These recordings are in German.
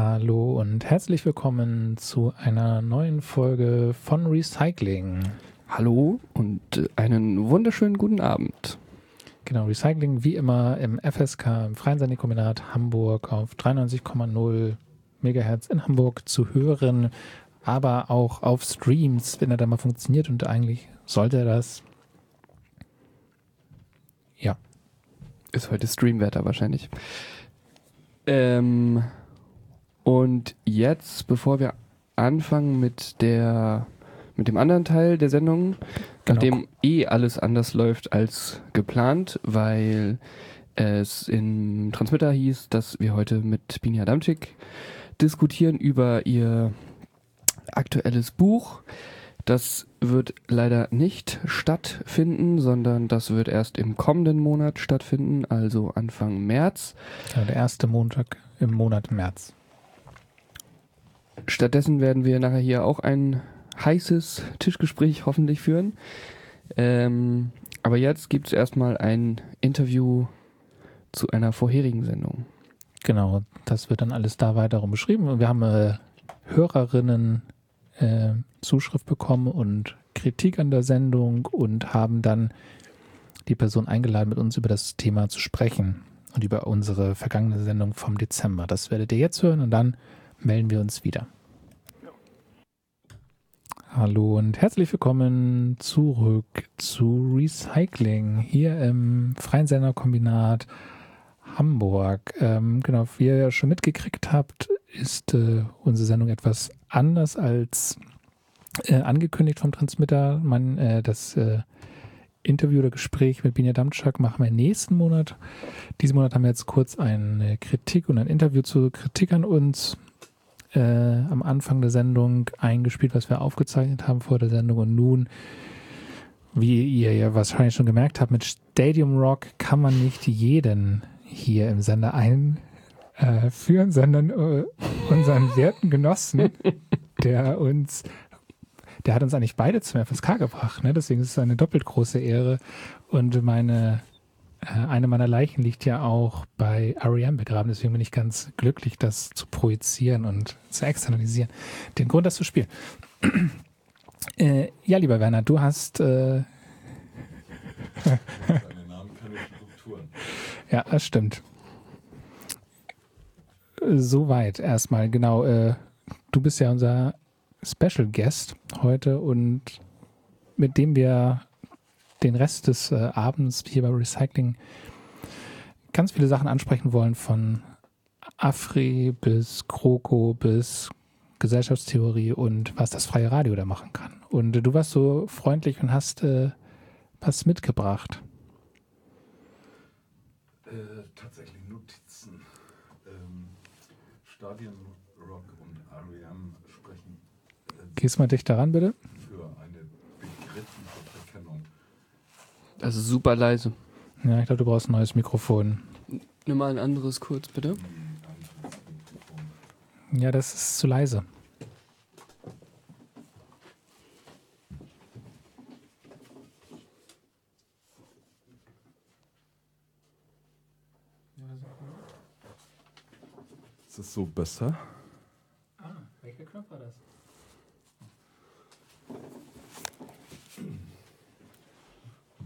Hallo und herzlich willkommen zu einer neuen Folge von Recycling. Hallo und einen wunderschönen guten Abend. Genau, Recycling wie immer im FSK, im Freien Sendikombinat Hamburg auf 93,0 Megahertz in Hamburg zu hören, aber auch auf Streams, wenn er da mal funktioniert und eigentlich sollte er das. Ja. Ist heute Streamwetter wahrscheinlich. Ähm, und jetzt, bevor wir anfangen mit der mit dem anderen Teil der Sendung, genau. nachdem eh alles anders läuft als geplant, weil es im Transmitter hieß, dass wir heute mit Bini Adamczyk diskutieren über ihr aktuelles Buch. Das wird leider nicht stattfinden, sondern das wird erst im kommenden Monat stattfinden, also Anfang März. Ja, der erste Montag im Monat März. Stattdessen werden wir nachher hier auch ein heißes Tischgespräch hoffentlich führen. Ähm, aber jetzt gibt es erstmal ein Interview zu einer vorherigen Sendung. Genau, das wird dann alles da weiterum beschrieben. Und wir haben äh, Hörerinnen äh, Zuschrift bekommen und Kritik an der Sendung und haben dann die Person eingeladen, mit uns über das Thema zu sprechen und über unsere vergangene Sendung vom Dezember. Das werdet ihr jetzt hören und dann melden wir uns wieder. Hallo und herzlich willkommen zurück zu Recycling hier im Freien Senderkombinat Hamburg. Ähm, genau, wie ihr ja schon mitgekriegt habt, ist äh, unsere Sendung etwas anders als äh, angekündigt vom Transmitter. Man, äh, das äh, Interview oder Gespräch mit Binja Damczak machen wir nächsten Monat. Diesen Monat haben wir jetzt kurz eine Kritik und ein Interview zur Kritik an uns äh, am Anfang der Sendung eingespielt, was wir aufgezeichnet haben vor der Sendung. Und nun, wie ihr ja wahrscheinlich schon gemerkt habt, mit Stadium Rock kann man nicht jeden hier im Sender einführen, äh, sondern äh, unseren werten Genossen, der uns der hat uns eigentlich beide zum FSK gebracht. Ne? Deswegen ist es eine doppelt große Ehre. Und meine eine meiner Leichen liegt ja auch bei R.E.M. begraben, deswegen bin ich ganz glücklich, das zu projizieren und zu externalisieren. Den Grund, das zu spielen. äh, ja, lieber Werner, du hast. Äh. Ja, das stimmt. Soweit erstmal, genau. Äh, du bist ja unser Special Guest heute und mit dem wir den Rest des äh, Abends hier bei Recycling ganz viele Sachen ansprechen wollen, von Afri bis Kroko bis Gesellschaftstheorie und was das freie Radio da machen kann. Und äh, du warst so freundlich und hast äh, was mitgebracht. Äh, tatsächlich Notizen. Ähm, Stadien Rock und R.E.M. sprechen. Äh, Gehst mal dichter ran, bitte. Das ist super leise. Ja, ich glaube, du brauchst ein neues Mikrofon. Nimm mal ein anderes kurz, bitte. Ja, das ist zu leise. Ist es so besser? Ah, welcher Knopf war das?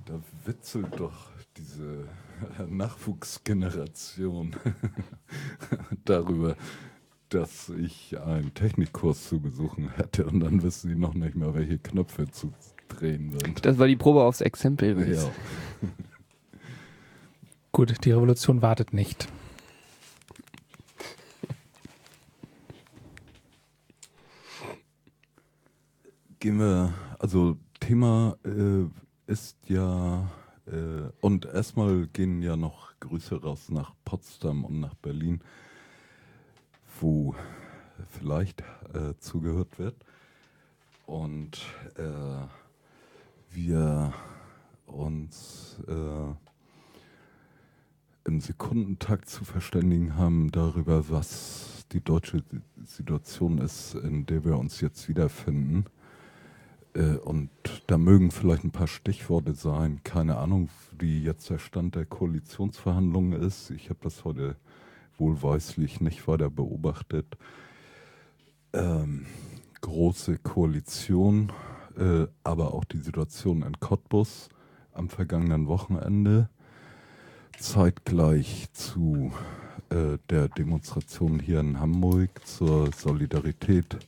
Da witzelt doch diese Nachwuchsgeneration darüber, dass ich einen Technikkurs zu besuchen hätte und dann wissen sie noch nicht mehr, welche Knöpfe zu drehen sind. Das war die Probe aufs Exempel. Ja. Gut, die Revolution wartet nicht. Gehen wir, also Thema äh, ist ja, äh, und erstmal gehen ja noch Grüße raus nach Potsdam und nach Berlin, wo vielleicht äh, zugehört wird. Und äh, wir uns äh, im Sekundentakt zu verständigen haben darüber, was die deutsche Situation ist, in der wir uns jetzt wiederfinden. Äh, und da mögen vielleicht ein paar Stichworte sein. Keine Ahnung, wie jetzt der Stand der Koalitionsverhandlungen ist. Ich habe das heute wohlweislich nicht weiter beobachtet. Ähm, große Koalition, äh, aber auch die Situation in Cottbus am vergangenen Wochenende, zeitgleich zu äh, der Demonstration hier in Hamburg zur Solidarität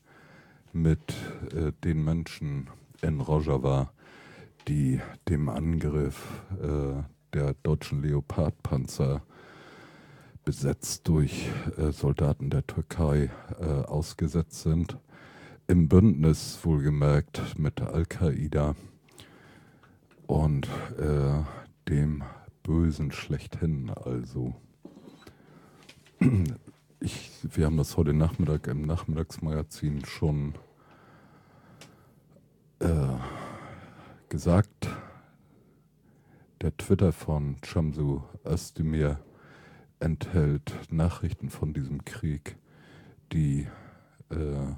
mit äh, den Menschen in Rojava, die dem Angriff äh, der deutschen Leopardpanzer besetzt durch äh, Soldaten der Türkei äh, ausgesetzt sind. Im Bündnis wohlgemerkt mit Al-Qaida und äh, dem Bösen schlechthin also. Ich, wir haben das heute Nachmittag im Nachmittagsmagazin schon äh, gesagt. Der Twitter von Chamsu Özdemir enthält Nachrichten von diesem Krieg, die äh,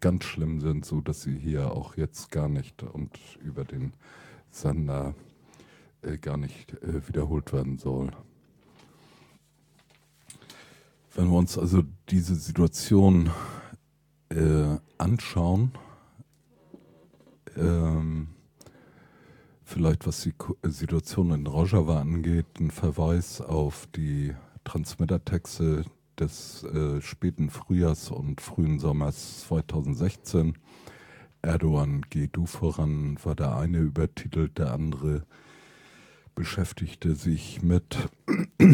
ganz schlimm sind, so dass sie hier auch jetzt gar nicht und über den Sender äh, gar nicht äh, wiederholt werden soll. Wenn wir uns also diese Situation äh, anschauen, ähm, vielleicht was die Situation in Rojava angeht, ein Verweis auf die Transmittertexte des äh, späten Frühjahrs und frühen Sommers 2016. Erdogan, geh du voran, war der eine übertitelt, der andere beschäftigte sich mit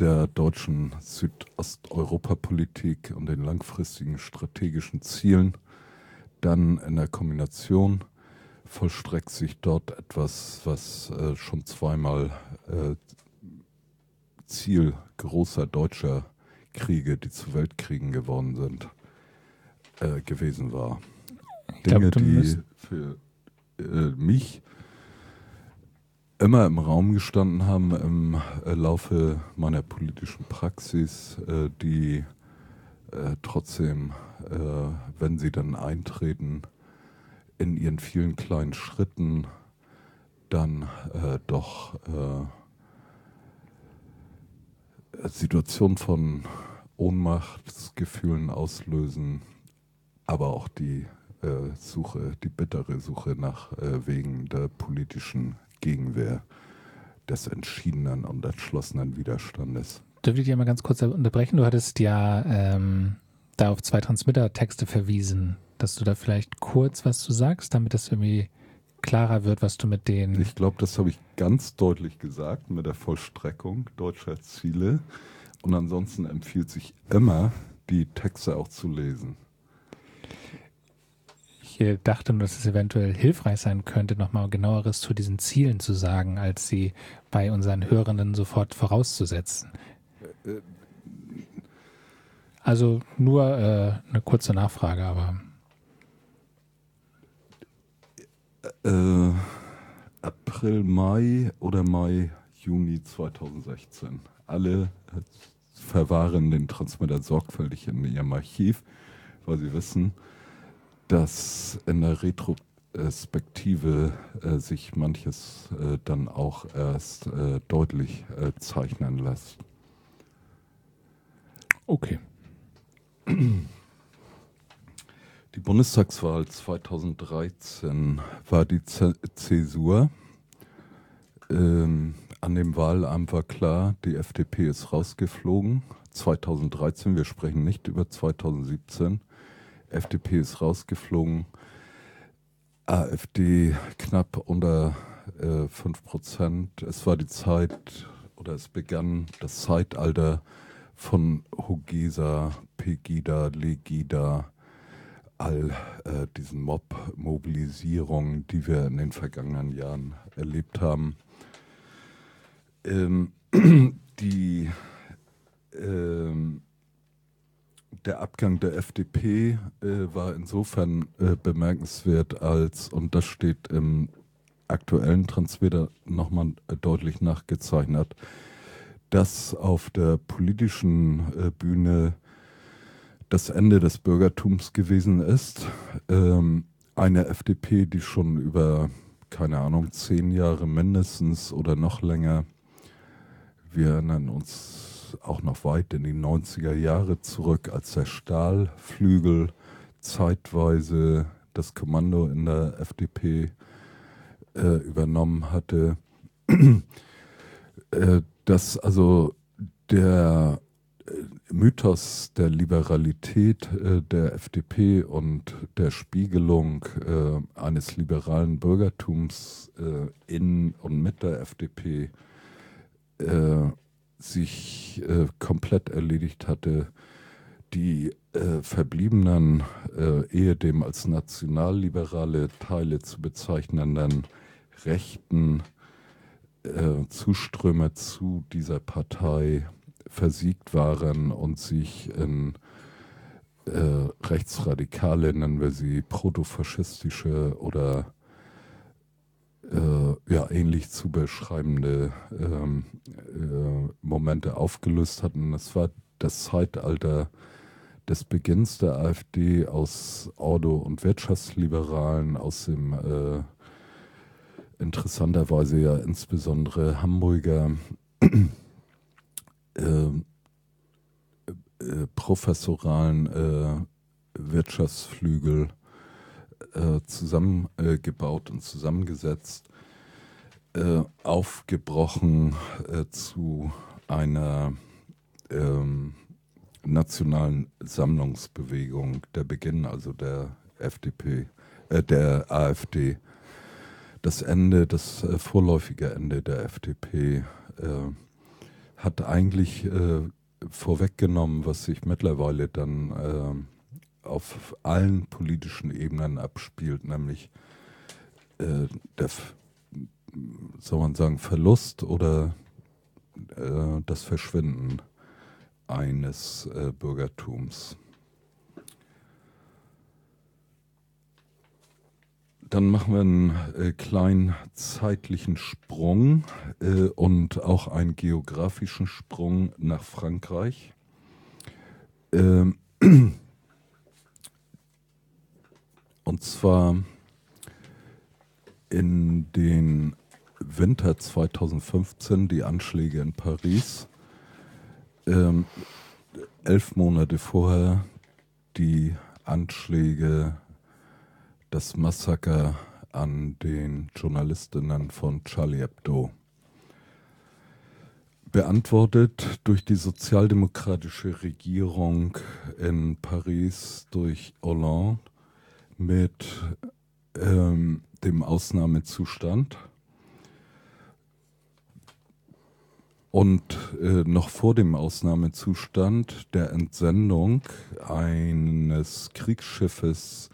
der deutschen Südosteuropapolitik und den langfristigen strategischen Zielen. Dann in der Kombination vollstreckt sich dort etwas, was äh, schon zweimal äh, Ziel großer deutscher Kriege, die zu Weltkriegen geworden sind, äh, gewesen war. Dinge, glaub, die für äh, mich immer im Raum gestanden haben im äh, Laufe meiner politischen Praxis, äh, die äh, trotzdem, wenn sie dann eintreten, in ihren vielen kleinen Schritten dann doch Situationen von Ohnmachtsgefühlen auslösen, aber auch die Suche, die bittere Suche nach Wegen der politischen Gegenwehr, des entschiedenen und entschlossenen Widerstandes. Dürfte ich dich mal ganz kurz unterbrechen? Du hattest ja ähm, da auf zwei Transmitter-Texte verwiesen, dass du da vielleicht kurz was zu sagst, damit das irgendwie klarer wird, was du mit denen. Ich glaube, das habe ich ganz deutlich gesagt mit der Vollstreckung deutscher Ziele. Und ansonsten empfiehlt sich immer, die Texte auch zu lesen. Ich dachte nur, dass es eventuell hilfreich sein könnte, nochmal genaueres zu diesen Zielen zu sagen, als sie bei unseren Hörenden sofort vorauszusetzen. Also nur äh, eine kurze Nachfrage, aber. Äh, April, Mai oder Mai, Juni 2016. Alle verwahren den Transmitter sorgfältig in ihrem Archiv, weil sie wissen, dass in der Retrospektive äh, sich manches äh, dann auch erst äh, deutlich äh, zeichnen lässt. Okay. Die Bundestagswahl 2013 war die Z Zäsur. Ähm, an dem Wahlamt war klar, die FDP ist rausgeflogen. 2013, wir sprechen nicht über 2017. FDP ist rausgeflogen. AfD knapp unter äh, 5%. Es war die Zeit oder es begann das Zeitalter von Hogesa, Pegida, Legida, all äh, diesen Mob-Mobilisierungen, die wir in den vergangenen Jahren erlebt haben. Ähm, die, ähm, der Abgang der FDP äh, war insofern äh, bemerkenswert, als, und das steht im aktuellen Transfer nochmal äh, deutlich nachgezeichnet, dass auf der politischen äh, Bühne das Ende des Bürgertums gewesen ist. Ähm, eine FDP, die schon über, keine Ahnung, zehn Jahre mindestens oder noch länger wir erinnern uns auch noch weit in die 90er Jahre zurück, als der Stahlflügel zeitweise das Kommando in der FDP äh, übernommen hatte. äh, dass also der äh, Mythos der Liberalität äh, der FDP und der Spiegelung äh, eines liberalen Bürgertums äh, in und mit der FDP äh, sich äh, komplett erledigt hatte. Die verbliebenen, ehedem als nationalliberale Teile zu bezeichnenden rechten Zuströme zu dieser Partei versiegt waren und sich in äh, rechtsradikale, nennen wir sie, protofaschistische oder äh, ja, ähnlich zu beschreibende ähm, äh, Momente aufgelöst hatten. Das war das Zeitalter des Beginns der AfD aus Ordo- und Wirtschaftsliberalen, aus dem äh, interessanterweise ja insbesondere Hamburger ähm, äh, professoralen äh, Wirtschaftsflügel äh, zusammengebaut und zusammengesetzt, äh, aufgebrochen äh, zu einer ähm, nationalen Sammlungsbewegung, der Beginn also der FDP, äh, der AfD, das Ende, das vorläufige Ende der FDP hat eigentlich vorweggenommen, was sich mittlerweile dann auf allen politischen Ebenen abspielt, nämlich äh, der, soll man sagen, Verlust oder äh, das Verschwinden eines äh, Bürgertums. Dann machen wir einen äh, kleinen zeitlichen Sprung äh, und auch einen geografischen Sprung nach Frankreich. Ähm, und zwar in den Winter 2015 die Anschläge in Paris. Ähm, elf Monate vorher die Anschläge das Massaker an den Journalistinnen von Charlie Hebdo. Beantwortet durch die sozialdemokratische Regierung in Paris durch Hollande mit ähm, dem Ausnahmezustand. Und äh, noch vor dem Ausnahmezustand der Entsendung eines Kriegsschiffes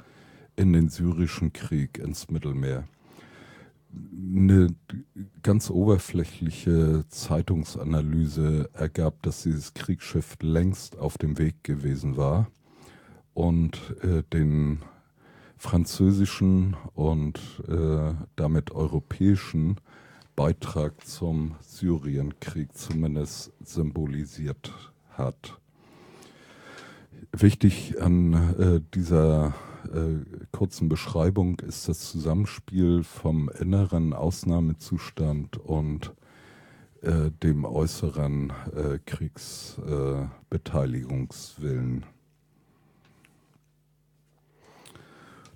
in den syrischen Krieg ins Mittelmeer. Eine ganz oberflächliche Zeitungsanalyse ergab, dass dieses Kriegsschiff längst auf dem Weg gewesen war und äh, den französischen und äh, damit europäischen Beitrag zum Syrienkrieg zumindest symbolisiert hat. Wichtig an äh, dieser äh, kurzen Beschreibung ist das Zusammenspiel vom inneren Ausnahmezustand und äh, dem äußeren äh, Kriegsbeteiligungswillen.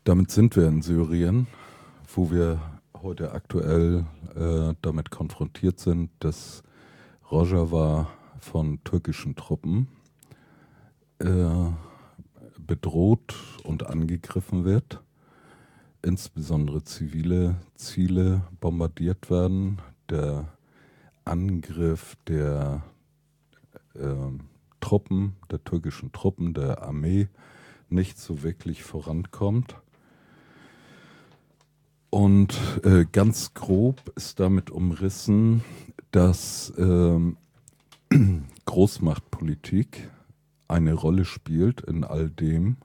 Damit sind wir in Syrien, wo wir heute aktuell äh, damit konfrontiert sind, dass Rojava von türkischen Truppen äh, bedroht und angegriffen wird, insbesondere zivile Ziele bombardiert werden, der Angriff der äh, Truppen, der türkischen Truppen, der Armee nicht so wirklich vorankommt. Und äh, ganz grob ist damit umrissen, dass äh, Großmachtpolitik eine Rolle spielt in all dem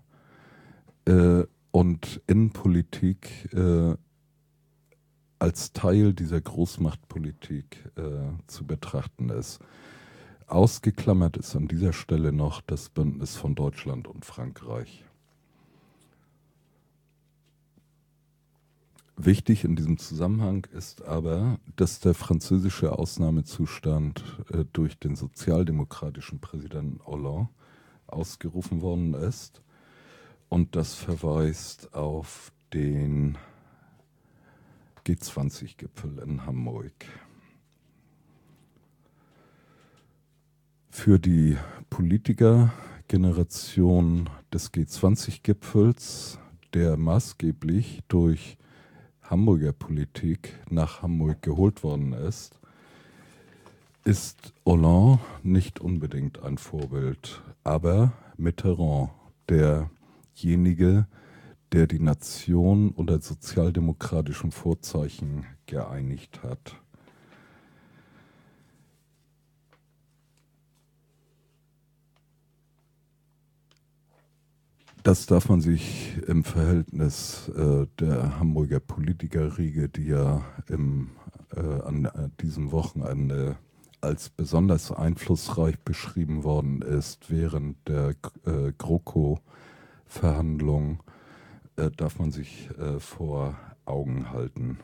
äh, und Innenpolitik äh, als Teil dieser Großmachtpolitik äh, zu betrachten ist. Ausgeklammert ist an dieser Stelle noch das Bündnis von Deutschland und Frankreich. Wichtig in diesem Zusammenhang ist aber, dass der französische Ausnahmezustand äh, durch den sozialdemokratischen Präsidenten Hollande ausgerufen worden ist. Und das verweist auf den G20-Gipfel in Hamburg. Für die Politikergeneration des G20-Gipfels, der maßgeblich durch Hamburger Politik nach Hamburg geholt worden ist, ist Hollande nicht unbedingt ein Vorbild, aber Mitterrand, derjenige, der die Nation unter sozialdemokratischen Vorzeichen geeinigt hat. Das darf man sich im Verhältnis äh, der Hamburger Politikerriege, die ja im, äh, an äh, diesem Wochenende als besonders einflussreich beschrieben worden ist während der äh, GroKo-Verhandlungen, äh, darf man sich äh, vor Augen halten.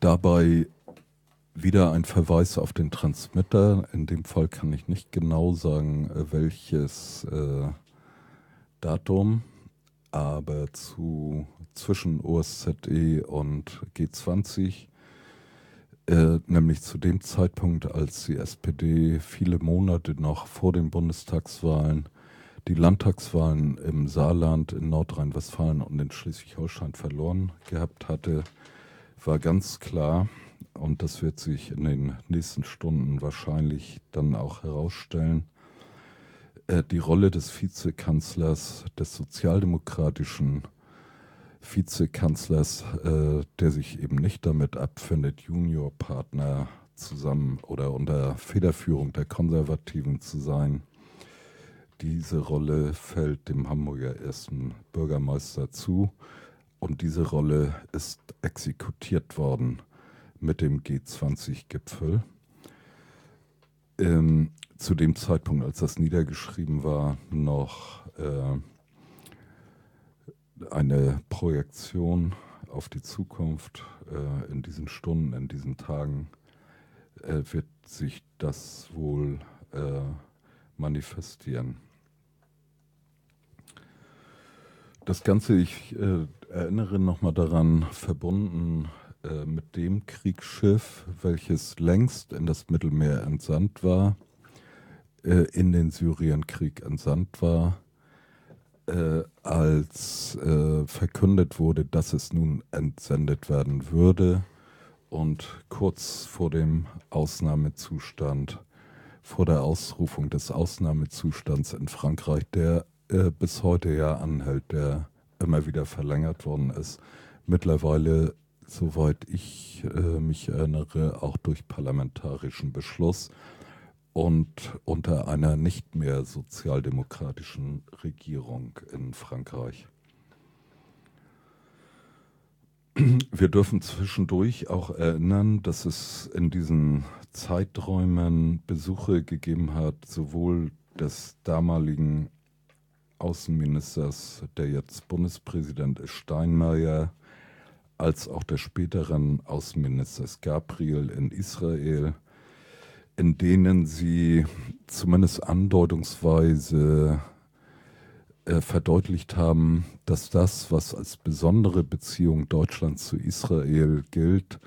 Dabei wieder ein Verweis auf den Transmitter. In dem Fall kann ich nicht genau sagen, äh, welches äh, Datum, aber zu zwischen OSZE und G20, äh, nämlich zu dem Zeitpunkt, als die SPD viele Monate noch vor den Bundestagswahlen die Landtagswahlen im Saarland, in Nordrhein-Westfalen und in Schleswig-Holstein verloren gehabt hatte, war ganz klar, und das wird sich in den nächsten Stunden wahrscheinlich dann auch herausstellen, äh, die Rolle des Vizekanzlers, des sozialdemokratischen Vizekanzlers, äh, der sich eben nicht damit abfindet, Juniorpartner zusammen oder unter Federführung der Konservativen zu sein. Diese Rolle fällt dem Hamburger ersten Bürgermeister zu. Und diese Rolle ist exekutiert worden mit dem G20-Gipfel. Ähm, zu dem Zeitpunkt, als das niedergeschrieben war, noch äh, eine Projektion auf die Zukunft äh, in diesen Stunden, in diesen Tagen äh, wird sich das wohl äh, manifestieren. Das Ganze, ich äh, erinnere nochmal daran, verbunden äh, mit dem Kriegsschiff, welches längst in das Mittelmeer entsandt war, äh, in den Syrienkrieg entsandt war, äh, als äh, verkündet wurde, dass es nun entsendet werden würde. Und kurz vor dem Ausnahmezustand, vor der Ausrufung des Ausnahmezustands in Frankreich, der äh, bis heute ja anhält, der immer wieder verlängert worden ist, mittlerweile soweit ich äh, mich erinnere, auch durch parlamentarischen Beschluss und unter einer nicht mehr sozialdemokratischen Regierung in Frankreich. Wir dürfen zwischendurch auch erinnern, dass es in diesen Zeiträumen Besuche gegeben hat, sowohl des damaligen Außenministers, der jetzt Bundespräsident ist, Steinmeier, als auch des späteren Außenministers Gabriel in Israel, in denen sie zumindest andeutungsweise äh, verdeutlicht haben, dass das, was als besondere Beziehung Deutschlands zu Israel gilt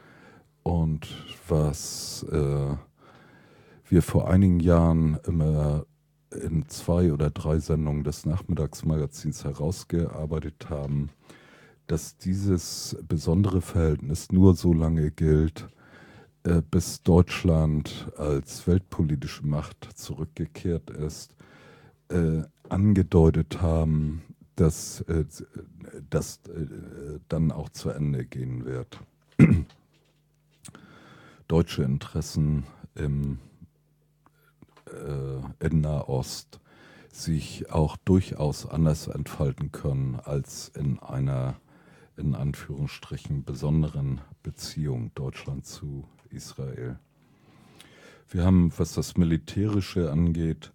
und was äh, wir vor einigen Jahren immer in zwei oder drei Sendungen des Nachmittagsmagazins herausgearbeitet haben, dass dieses besondere Verhältnis nur so lange gilt, äh, bis Deutschland als weltpolitische Macht zurückgekehrt ist, äh, angedeutet haben, dass äh, das äh, dann auch zu Ende gehen wird. Deutsche Interessen im, äh, in Nahost sich auch durchaus anders entfalten können als in einer in Anführungsstrichen besonderen Beziehung Deutschland zu Israel. Wir haben, was das Militärische angeht,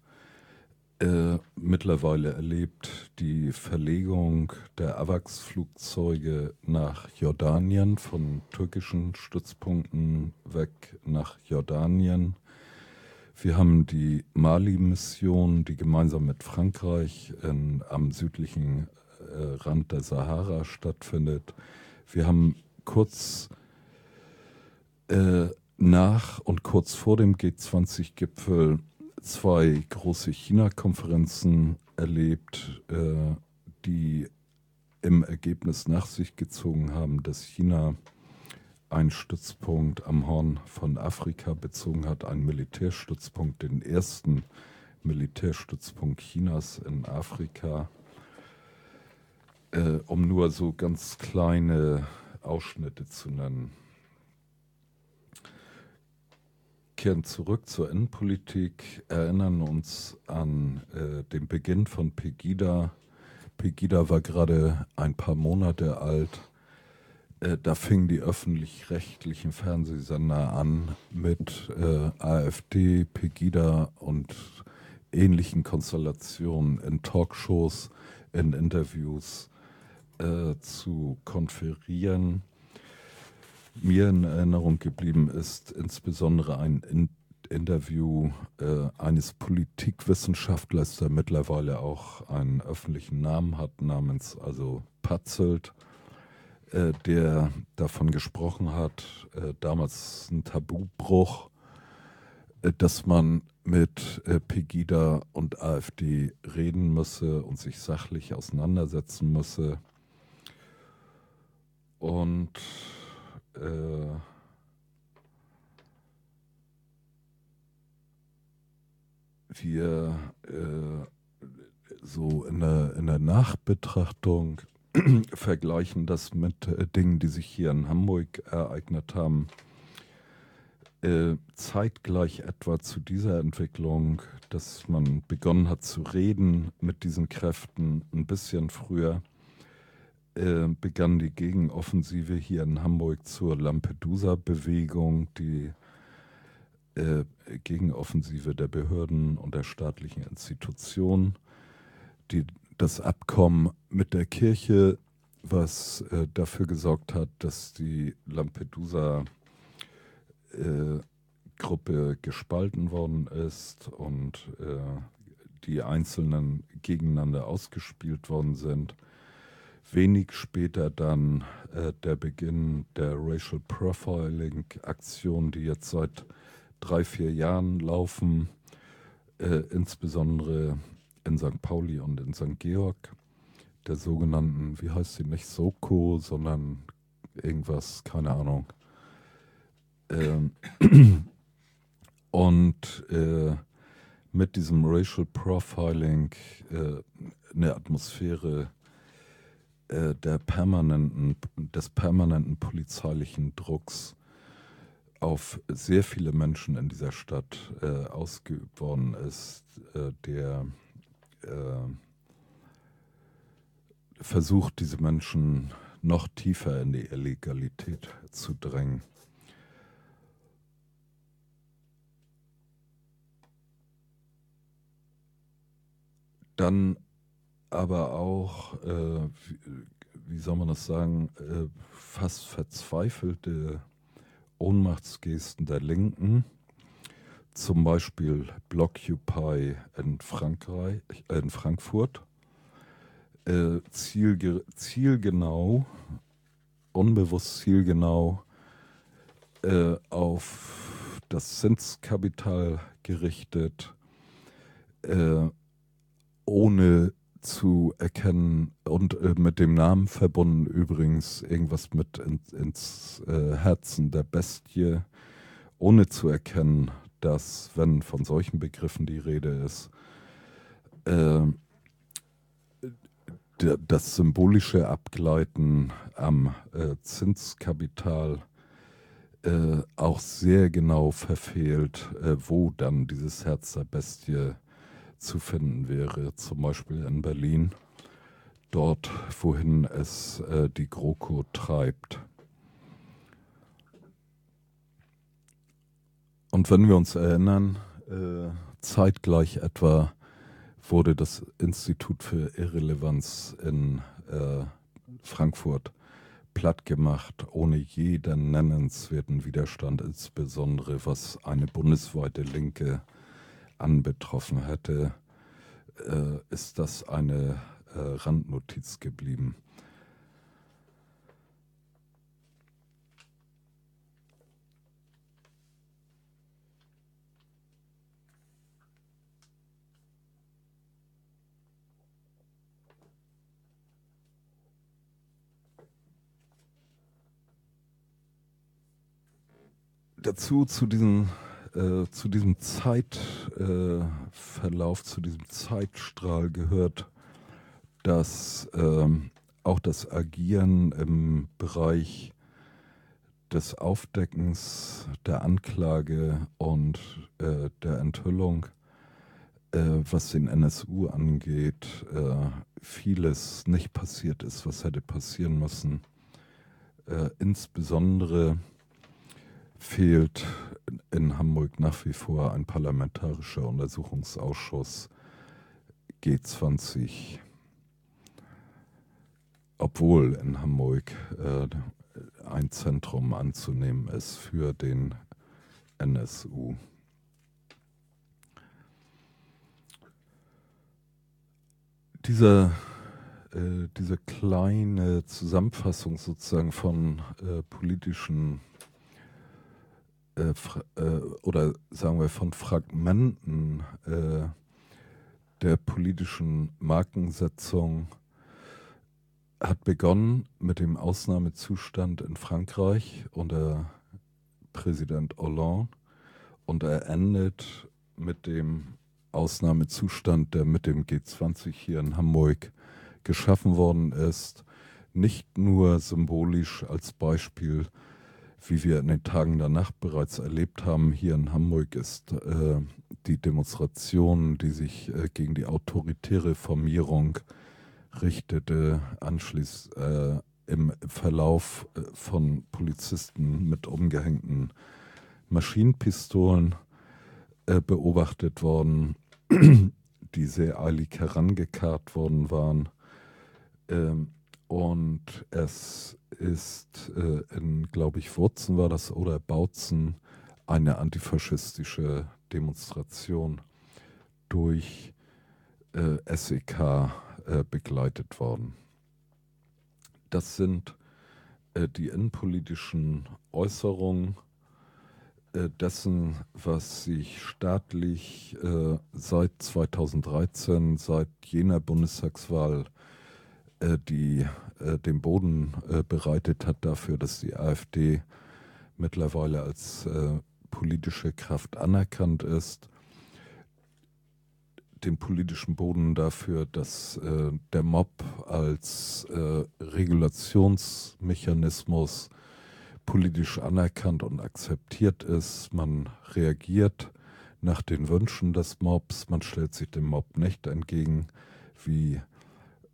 äh, mittlerweile erlebt die Verlegung der AWACS-Flugzeuge nach Jordanien, von türkischen Stützpunkten weg nach Jordanien. Wir haben die Mali-Mission, die gemeinsam mit Frankreich in, am südlichen äh, Rand der Sahara stattfindet. Wir haben kurz äh, nach und kurz vor dem G20-Gipfel zwei große China-Konferenzen erlebt, äh, die im Ergebnis nach sich gezogen haben, dass China einen Stützpunkt am Horn von Afrika bezogen hat, einen Militärstützpunkt, den ersten Militärstützpunkt Chinas in Afrika, äh, um nur so ganz kleine Ausschnitte zu nennen. kehren zurück zur Innenpolitik, erinnern uns an äh, den Beginn von Pegida. Pegida war gerade ein paar Monate alt. Äh, da fingen die öffentlich-rechtlichen Fernsehsender an mit äh, AfD, Pegida und ähnlichen Konstellationen in Talkshows, in Interviews äh, zu konferieren mir in Erinnerung geblieben ist insbesondere ein in Interview äh, eines Politikwissenschaftlers, der mittlerweile auch einen öffentlichen Namen hat, namens also Patzelt, äh, der davon gesprochen hat, äh, damals ein Tabubruch, äh, dass man mit äh, Pegida und AfD reden müsse und sich sachlich auseinandersetzen müsse. Und äh, wir äh, so in der, in der Nachbetrachtung vergleichen das mit äh, Dingen, die sich hier in Hamburg ereignet haben. Äh, zeitgleich etwa zu dieser Entwicklung, dass man begonnen hat zu reden mit diesen Kräften ein bisschen früher, äh, begann die Gegenoffensive hier in Hamburg zur Lampedusa-Bewegung, die äh, Gegenoffensive der Behörden und der staatlichen Institutionen, die, das Abkommen mit der Kirche, was äh, dafür gesorgt hat, dass die Lampedusa-Gruppe äh, gespalten worden ist und äh, die Einzelnen gegeneinander ausgespielt worden sind wenig später dann äh, der Beginn der Racial Profiling Aktion, die jetzt seit drei, vier Jahren laufen, äh, insbesondere in St. Pauli und in St. Georg, der sogenannten, wie heißt sie nicht, Soko, sondern irgendwas, keine Ahnung. Ähm, und äh, mit diesem Racial Profiling äh, eine Atmosphäre äh, der permanenten, des permanenten polizeilichen Drucks auf sehr viele Menschen in dieser Stadt äh, ausgeübt worden ist, äh, der äh, versucht, diese Menschen noch tiefer in die Illegalität zu drängen. Dann aber auch, äh, wie, soll man das sagen, äh, fast verzweifelte Ohnmachtsgesten der Linken. Zum Beispiel Blockupy in, Frankreich, äh, in Frankfurt. Äh, zielge zielgenau, unbewusst zielgenau äh, auf das Zinskapital gerichtet, äh, ohne zu erkennen und äh, mit dem Namen verbunden übrigens irgendwas mit in, ins äh, Herzen der Bestie, ohne zu erkennen, dass, wenn von solchen Begriffen die Rede ist, äh, das symbolische Abgleiten am äh, Zinskapital äh, auch sehr genau verfehlt, äh, wo dann dieses Herz der Bestie zu finden wäre, zum Beispiel in Berlin, dort, wohin es äh, die GroKo treibt. Und wenn wir uns erinnern, äh, zeitgleich etwa wurde das Institut für Irrelevanz in äh, Frankfurt platt gemacht, ohne jeden nennenswerten Widerstand, insbesondere was eine bundesweite Linke anbetroffen hätte, äh, ist das eine äh, Randnotiz geblieben. dazu zu diesem, äh, zu diesem Zeitverlauf, äh, zu diesem Zeitstrahl gehört, dass ähm, auch das Agieren im Bereich des Aufdeckens, der Anklage und äh, der Enthüllung, äh, was den NSU angeht, äh, vieles nicht passiert ist, was hätte passieren müssen. Insbesondere fehlt in Hamburg nach wie vor ein parlamentarischer Untersuchungsausschuss G20, obwohl in Hamburg äh, ein Zentrum anzunehmen ist für den NSU. Diese, äh, diese kleine Zusammenfassung sozusagen von äh, politischen äh, äh, oder sagen wir von Fragmenten äh, der politischen Markensetzung hat begonnen mit dem Ausnahmezustand in Frankreich unter Präsident Hollande und er endet mit dem Ausnahmezustand, der mit dem G20 hier in Hamburg geschaffen worden ist, nicht nur symbolisch als Beispiel wie wir in den Tagen danach bereits erlebt haben, hier in Hamburg ist äh, die Demonstration, die sich äh, gegen die autoritäre Formierung richtete, anschließend äh, im Verlauf äh, von Polizisten mit umgehängten Maschinenpistolen äh, beobachtet worden, die sehr eilig herangekarrt worden waren. Ähm, und es ist äh, in, glaube ich, Wurzen war das oder Bautzen eine antifaschistische Demonstration durch äh, SEK äh, begleitet worden. Das sind äh, die innenpolitischen Äußerungen äh, dessen, was sich staatlich äh, seit 2013, seit jener Bundestagswahl äh, die äh, den Boden äh, bereitet hat dafür, dass die AfD mittlerweile als äh, politische Kraft anerkannt ist, den politischen Boden dafür, dass äh, der Mob als äh, Regulationsmechanismus politisch anerkannt und akzeptiert ist. Man reagiert nach den Wünschen des Mobs, man stellt sich dem Mob nicht entgegen, wie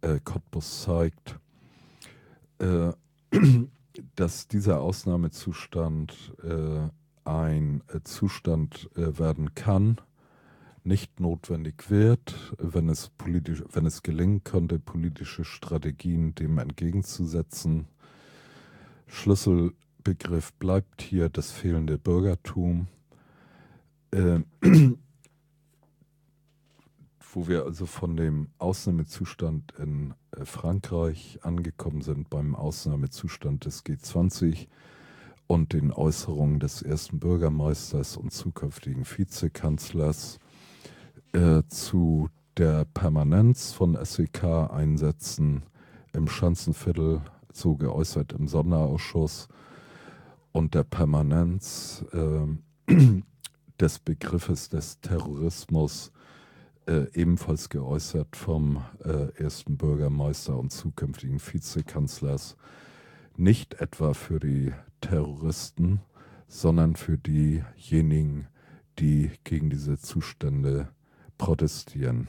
äh, Cottbus zeigt, äh, dass dieser Ausnahmezustand äh, ein äh, Zustand äh, werden kann, nicht notwendig wird, wenn es politisch, wenn es gelingen könnte, politische Strategien dem entgegenzusetzen. Schlüsselbegriff bleibt hier das fehlende Bürgertum. Wo wir also von dem Ausnahmezustand in äh, Frankreich angekommen sind beim Ausnahmezustand des G20 und den Äußerungen des ersten Bürgermeisters und zukünftigen Vizekanzlers äh, zu der Permanenz von SEK-Einsätzen im Schanzenviertel, so geäußert im Sonderausschuss, und der Permanenz äh, des Begriffes des Terrorismus äh, ebenfalls geäußert vom äh, ersten Bürgermeister und zukünftigen Vizekanzlers, nicht etwa für die Terroristen, sondern für diejenigen, die gegen diese Zustände protestieren.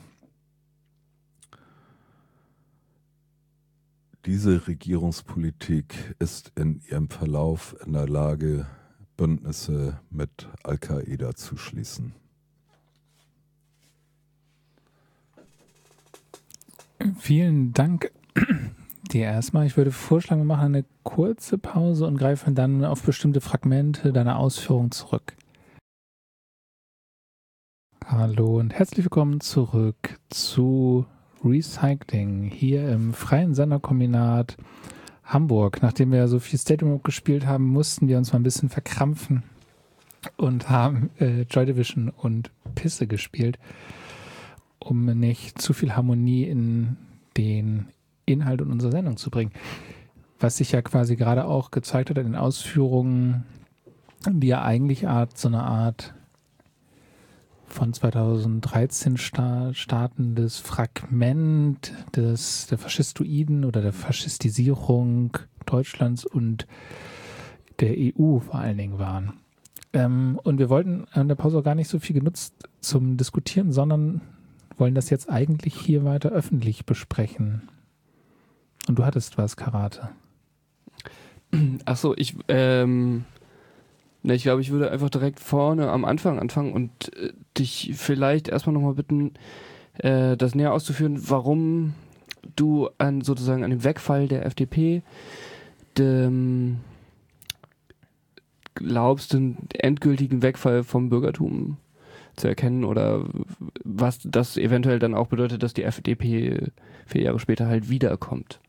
Diese Regierungspolitik ist in ihrem Verlauf in der Lage, Bündnisse mit Al-Qaida zu schließen. Vielen Dank dir erstmal. Ich würde vorschlagen, wir machen eine kurze Pause und greifen dann auf bestimmte Fragmente deiner Ausführungen zurück. Hallo und herzlich willkommen zurück zu Recycling hier im Freien Senderkombinat Hamburg. Nachdem wir so viel Stadium gespielt haben, mussten wir uns mal ein bisschen verkrampfen und haben äh, Joy Division und Pisse gespielt, um nicht zu viel Harmonie in den Inhalt unserer Sendung zu bringen. Was sich ja quasi gerade auch gezeigt hat in den Ausführungen, die ja eigentlich Art, so eine Art von 2013 sta startendes Fragment des, der Faschistoiden oder der Faschistisierung Deutschlands und der EU vor allen Dingen waren. Ähm, und wir wollten an der Pause auch gar nicht so viel genutzt zum Diskutieren, sondern wollen das jetzt eigentlich hier weiter öffentlich besprechen. Und du hattest was, Karate. Ach so, ich, ähm, Ne, ich glaube, ich würde einfach direkt vorne am Anfang anfangen und äh, dich vielleicht erstmal nochmal bitten, äh, das näher auszuführen, warum du an sozusagen an dem Wegfall der FDP dem, glaubst, den endgültigen Wegfall vom Bürgertum zu erkennen oder was das eventuell dann auch bedeutet, dass die FDP vier Jahre später halt wiederkommt.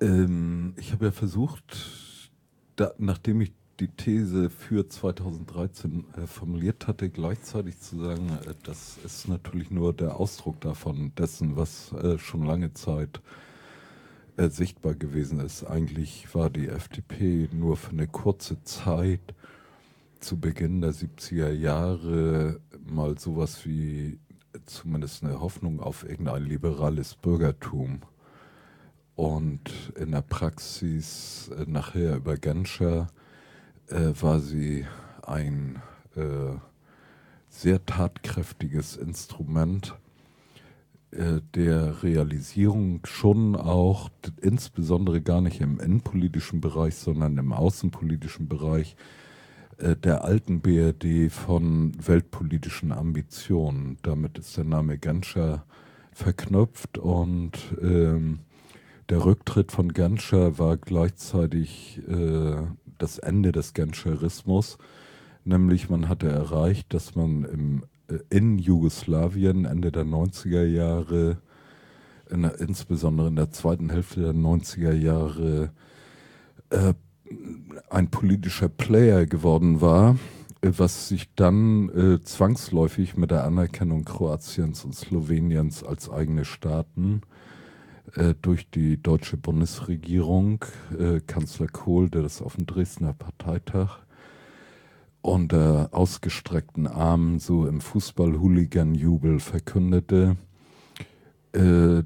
Ähm, ich habe ja versucht, da, nachdem ich die These für 2013 äh, formuliert hatte, gleichzeitig zu sagen, äh, das ist natürlich nur der Ausdruck davon, dessen, was äh, schon lange Zeit äh, sichtbar gewesen ist. Eigentlich war die FDP nur für eine kurze Zeit zu Beginn der 70er Jahre mal sowas wie zumindest eine Hoffnung auf irgendein liberales Bürgertum und in der Praxis äh, nachher über Genscher äh, war sie ein äh, sehr tatkräftiges Instrument äh, der Realisierung schon auch, insbesondere gar nicht im innenpolitischen Bereich, sondern im außenpolitischen Bereich äh, der alten BRD von weltpolitischen Ambitionen. Damit ist der Name Genscher verknüpft und ähm, der Rücktritt von Genscher war gleichzeitig äh, das Ende des Genscherismus, nämlich man hatte erreicht, dass man im, äh, in Jugoslawien Ende der 90er Jahre, in der, insbesondere in der zweiten Hälfte der 90er Jahre, äh, ein politischer Player geworden war, äh, was sich dann äh, zwangsläufig mit der Anerkennung Kroatiens und Sloweniens als eigene Staaten äh, durch die deutsche Bundesregierung, äh, Kanzler Kohl, der das auf dem Dresdner Parteitag unter ausgestreckten Armen so im Fußball-Hooligan-Jubel verkündete. Äh,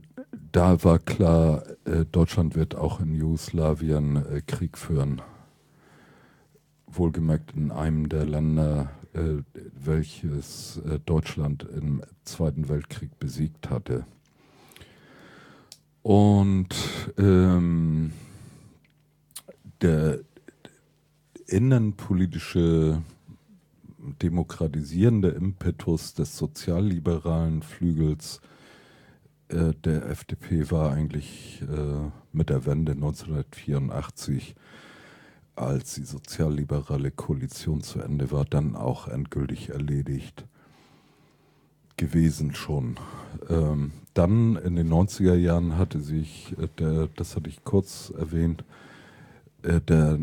da war klar, äh, Deutschland wird auch in Jugoslawien äh, Krieg führen. Wohlgemerkt in einem der Länder, äh, welches Deutschland im Zweiten Weltkrieg besiegt hatte. Und ähm, der innenpolitische demokratisierende Impetus des sozialliberalen Flügels äh, der FDP war eigentlich äh, mit der Wende 1984, als die sozialliberale Koalition zu Ende war, dann auch endgültig erledigt gewesen schon. Ähm, dann in den 90er Jahren hatte sich, äh, der, das hatte ich kurz erwähnt, äh, der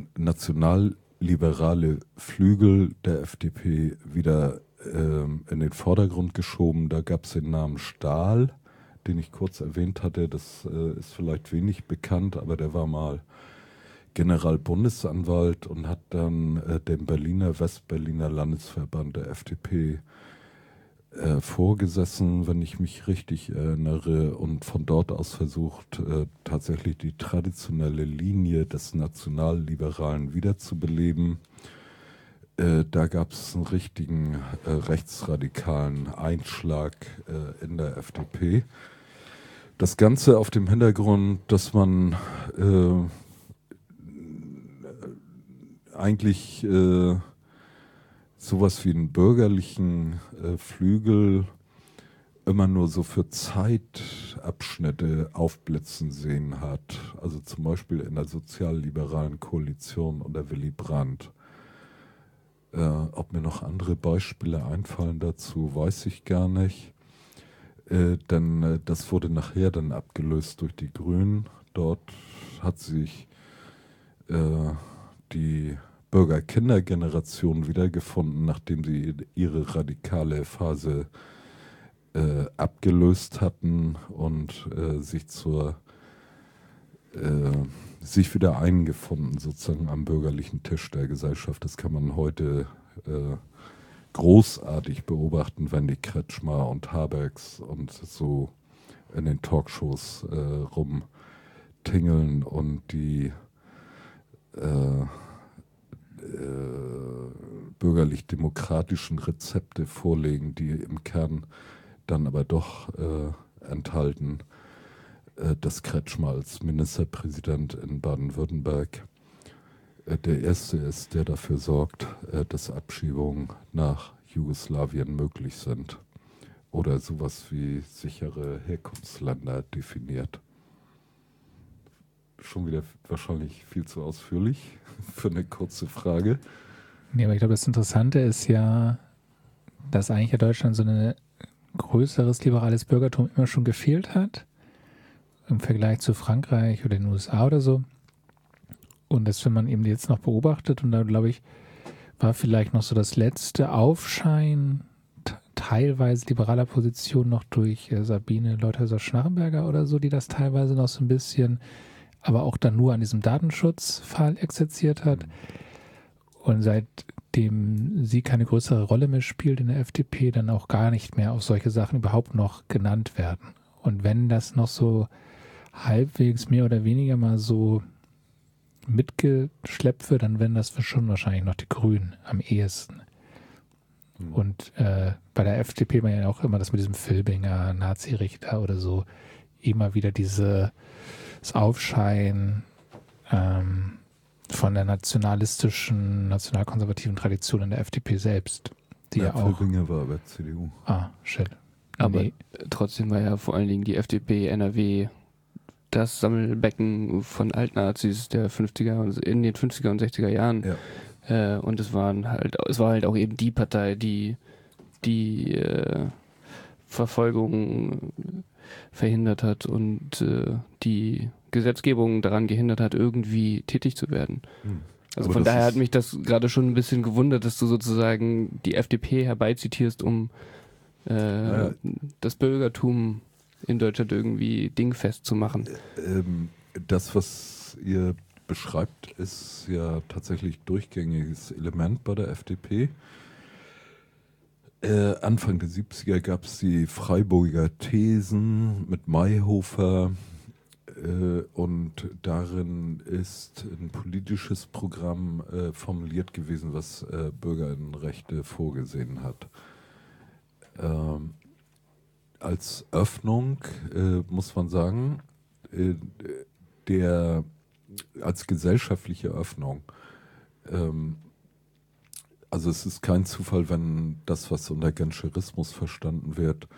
nationalliberale Flügel der FDP wieder ähm, in den Vordergrund geschoben. Da gab es den Namen Stahl, den ich kurz erwähnt hatte. Das äh, ist vielleicht wenig bekannt, aber der war mal Generalbundesanwalt und hat dann äh, den Berliner Westberliner Landesverband der FDP äh, vorgesessen, wenn ich mich richtig erinnere, und von dort aus versucht, äh, tatsächlich die traditionelle Linie des Nationalliberalen wiederzubeleben. Äh, da gab es einen richtigen äh, rechtsradikalen Einschlag äh, in der FDP. Das Ganze auf dem Hintergrund, dass man äh, eigentlich sowas wie einen bürgerlichen äh, Flügel immer nur so für Zeitabschnitte aufblitzen sehen hat. Also zum Beispiel in der sozialliberalen Koalition unter Willy Brandt. Äh, ob mir noch andere Beispiele einfallen dazu, weiß ich gar nicht. Äh, denn äh, das wurde nachher dann abgelöst durch die Grünen. Dort hat sich äh, die Bürger-Kinder-Generation wiedergefunden, nachdem sie ihre radikale Phase äh, abgelöst hatten und äh, sich zur äh, sich wieder eingefunden sozusagen am bürgerlichen Tisch der Gesellschaft. Das kann man heute äh, großartig beobachten, wenn die Kretschmer und Habecks und so in den Talkshows äh, rumtingeln und die äh, bürgerlich-demokratischen Rezepte vorlegen, die im Kern dann aber doch äh, enthalten, äh, dass Kretschmer als Ministerpräsident in Baden-Württemberg äh, der Erste ist, der dafür sorgt, äh, dass Abschiebungen nach Jugoslawien möglich sind oder sowas wie sichere Herkunftsländer definiert. Schon wieder wahrscheinlich viel zu ausführlich für eine kurze Frage. Nee, aber ich glaube, das Interessante ist ja, dass eigentlich ja Deutschland so ein größeres liberales Bürgertum immer schon gefehlt hat im Vergleich zu Frankreich oder den USA oder so. Und das, wenn man eben jetzt noch beobachtet, und da glaube ich, war vielleicht noch so das letzte Aufschein teilweise liberaler Position noch durch äh, Sabine Leuthäuser-Schnarrenberger oder so, die das teilweise noch so ein bisschen, aber auch dann nur an diesem Datenschutzfall exerziert hat. Und seitdem sie keine größere Rolle mehr spielt in der FDP, dann auch gar nicht mehr auf solche Sachen überhaupt noch genannt werden. Und wenn das noch so halbwegs mehr oder weniger mal so mitgeschleppt wird, dann werden das schon wahrscheinlich noch die Grünen am ehesten. Mhm. Und äh, bei der FDP war ja auch immer das mit diesem Filbinger, Nazi-Richter oder so, immer wieder dieses Aufscheinen ähm, von der nationalistischen, nationalkonservativen Tradition in der FDP selbst. Die ja, ja auch. Filbinger war bei CDU. Ah, shit. Aber nee. trotzdem war ja vor allen Dingen die FDP NRW das Sammelbecken von Altnazis der 50er in den 50er und 60er Jahren. Ja. Äh, und es waren halt, es war halt auch eben die Partei, die die äh, Verfolgung verhindert hat und äh, die Gesetzgebung daran gehindert hat, irgendwie tätig zu werden. Hm. Also Aber von daher hat mich das gerade schon ein bisschen gewundert, dass du sozusagen die FDP herbeizitierst, um äh, ja. das Bürgertum in Deutschland irgendwie dingfest zu machen. Ähm, das, was ihr beschreibt, ist ja tatsächlich durchgängiges Element bei der FDP. Äh, Anfang der 70er gab es die Freiburger Thesen mit Mayhofer äh, und darin ist ein politisches Programm äh, formuliert gewesen, was äh, Bürgerinnenrechte vorgesehen hat. Ähm, als Öffnung äh, muss man sagen, der als gesellschaftliche Öffnung. Ähm, also es ist kein Zufall, wenn das, was unter Genscherismus verstanden wird,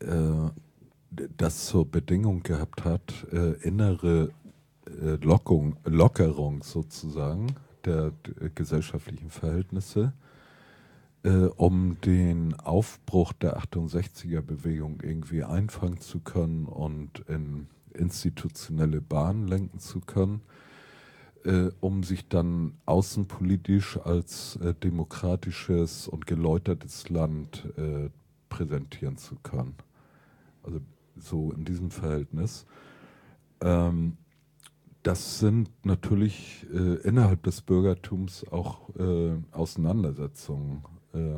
äh, das zur Bedingung gehabt hat, äh, innere äh, Lockung, Lockerung sozusagen der, der gesellschaftlichen Verhältnisse äh, um den Aufbruch der 68er-Bewegung irgendwie einfangen zu können und in institutionelle Bahnen lenken zu können, äh, um sich dann außenpolitisch als äh, demokratisches und geläutertes Land äh, präsentieren zu können. Also so in diesem Verhältnis. Ähm, das sind natürlich äh, innerhalb des Bürgertums auch äh, Auseinandersetzungen äh,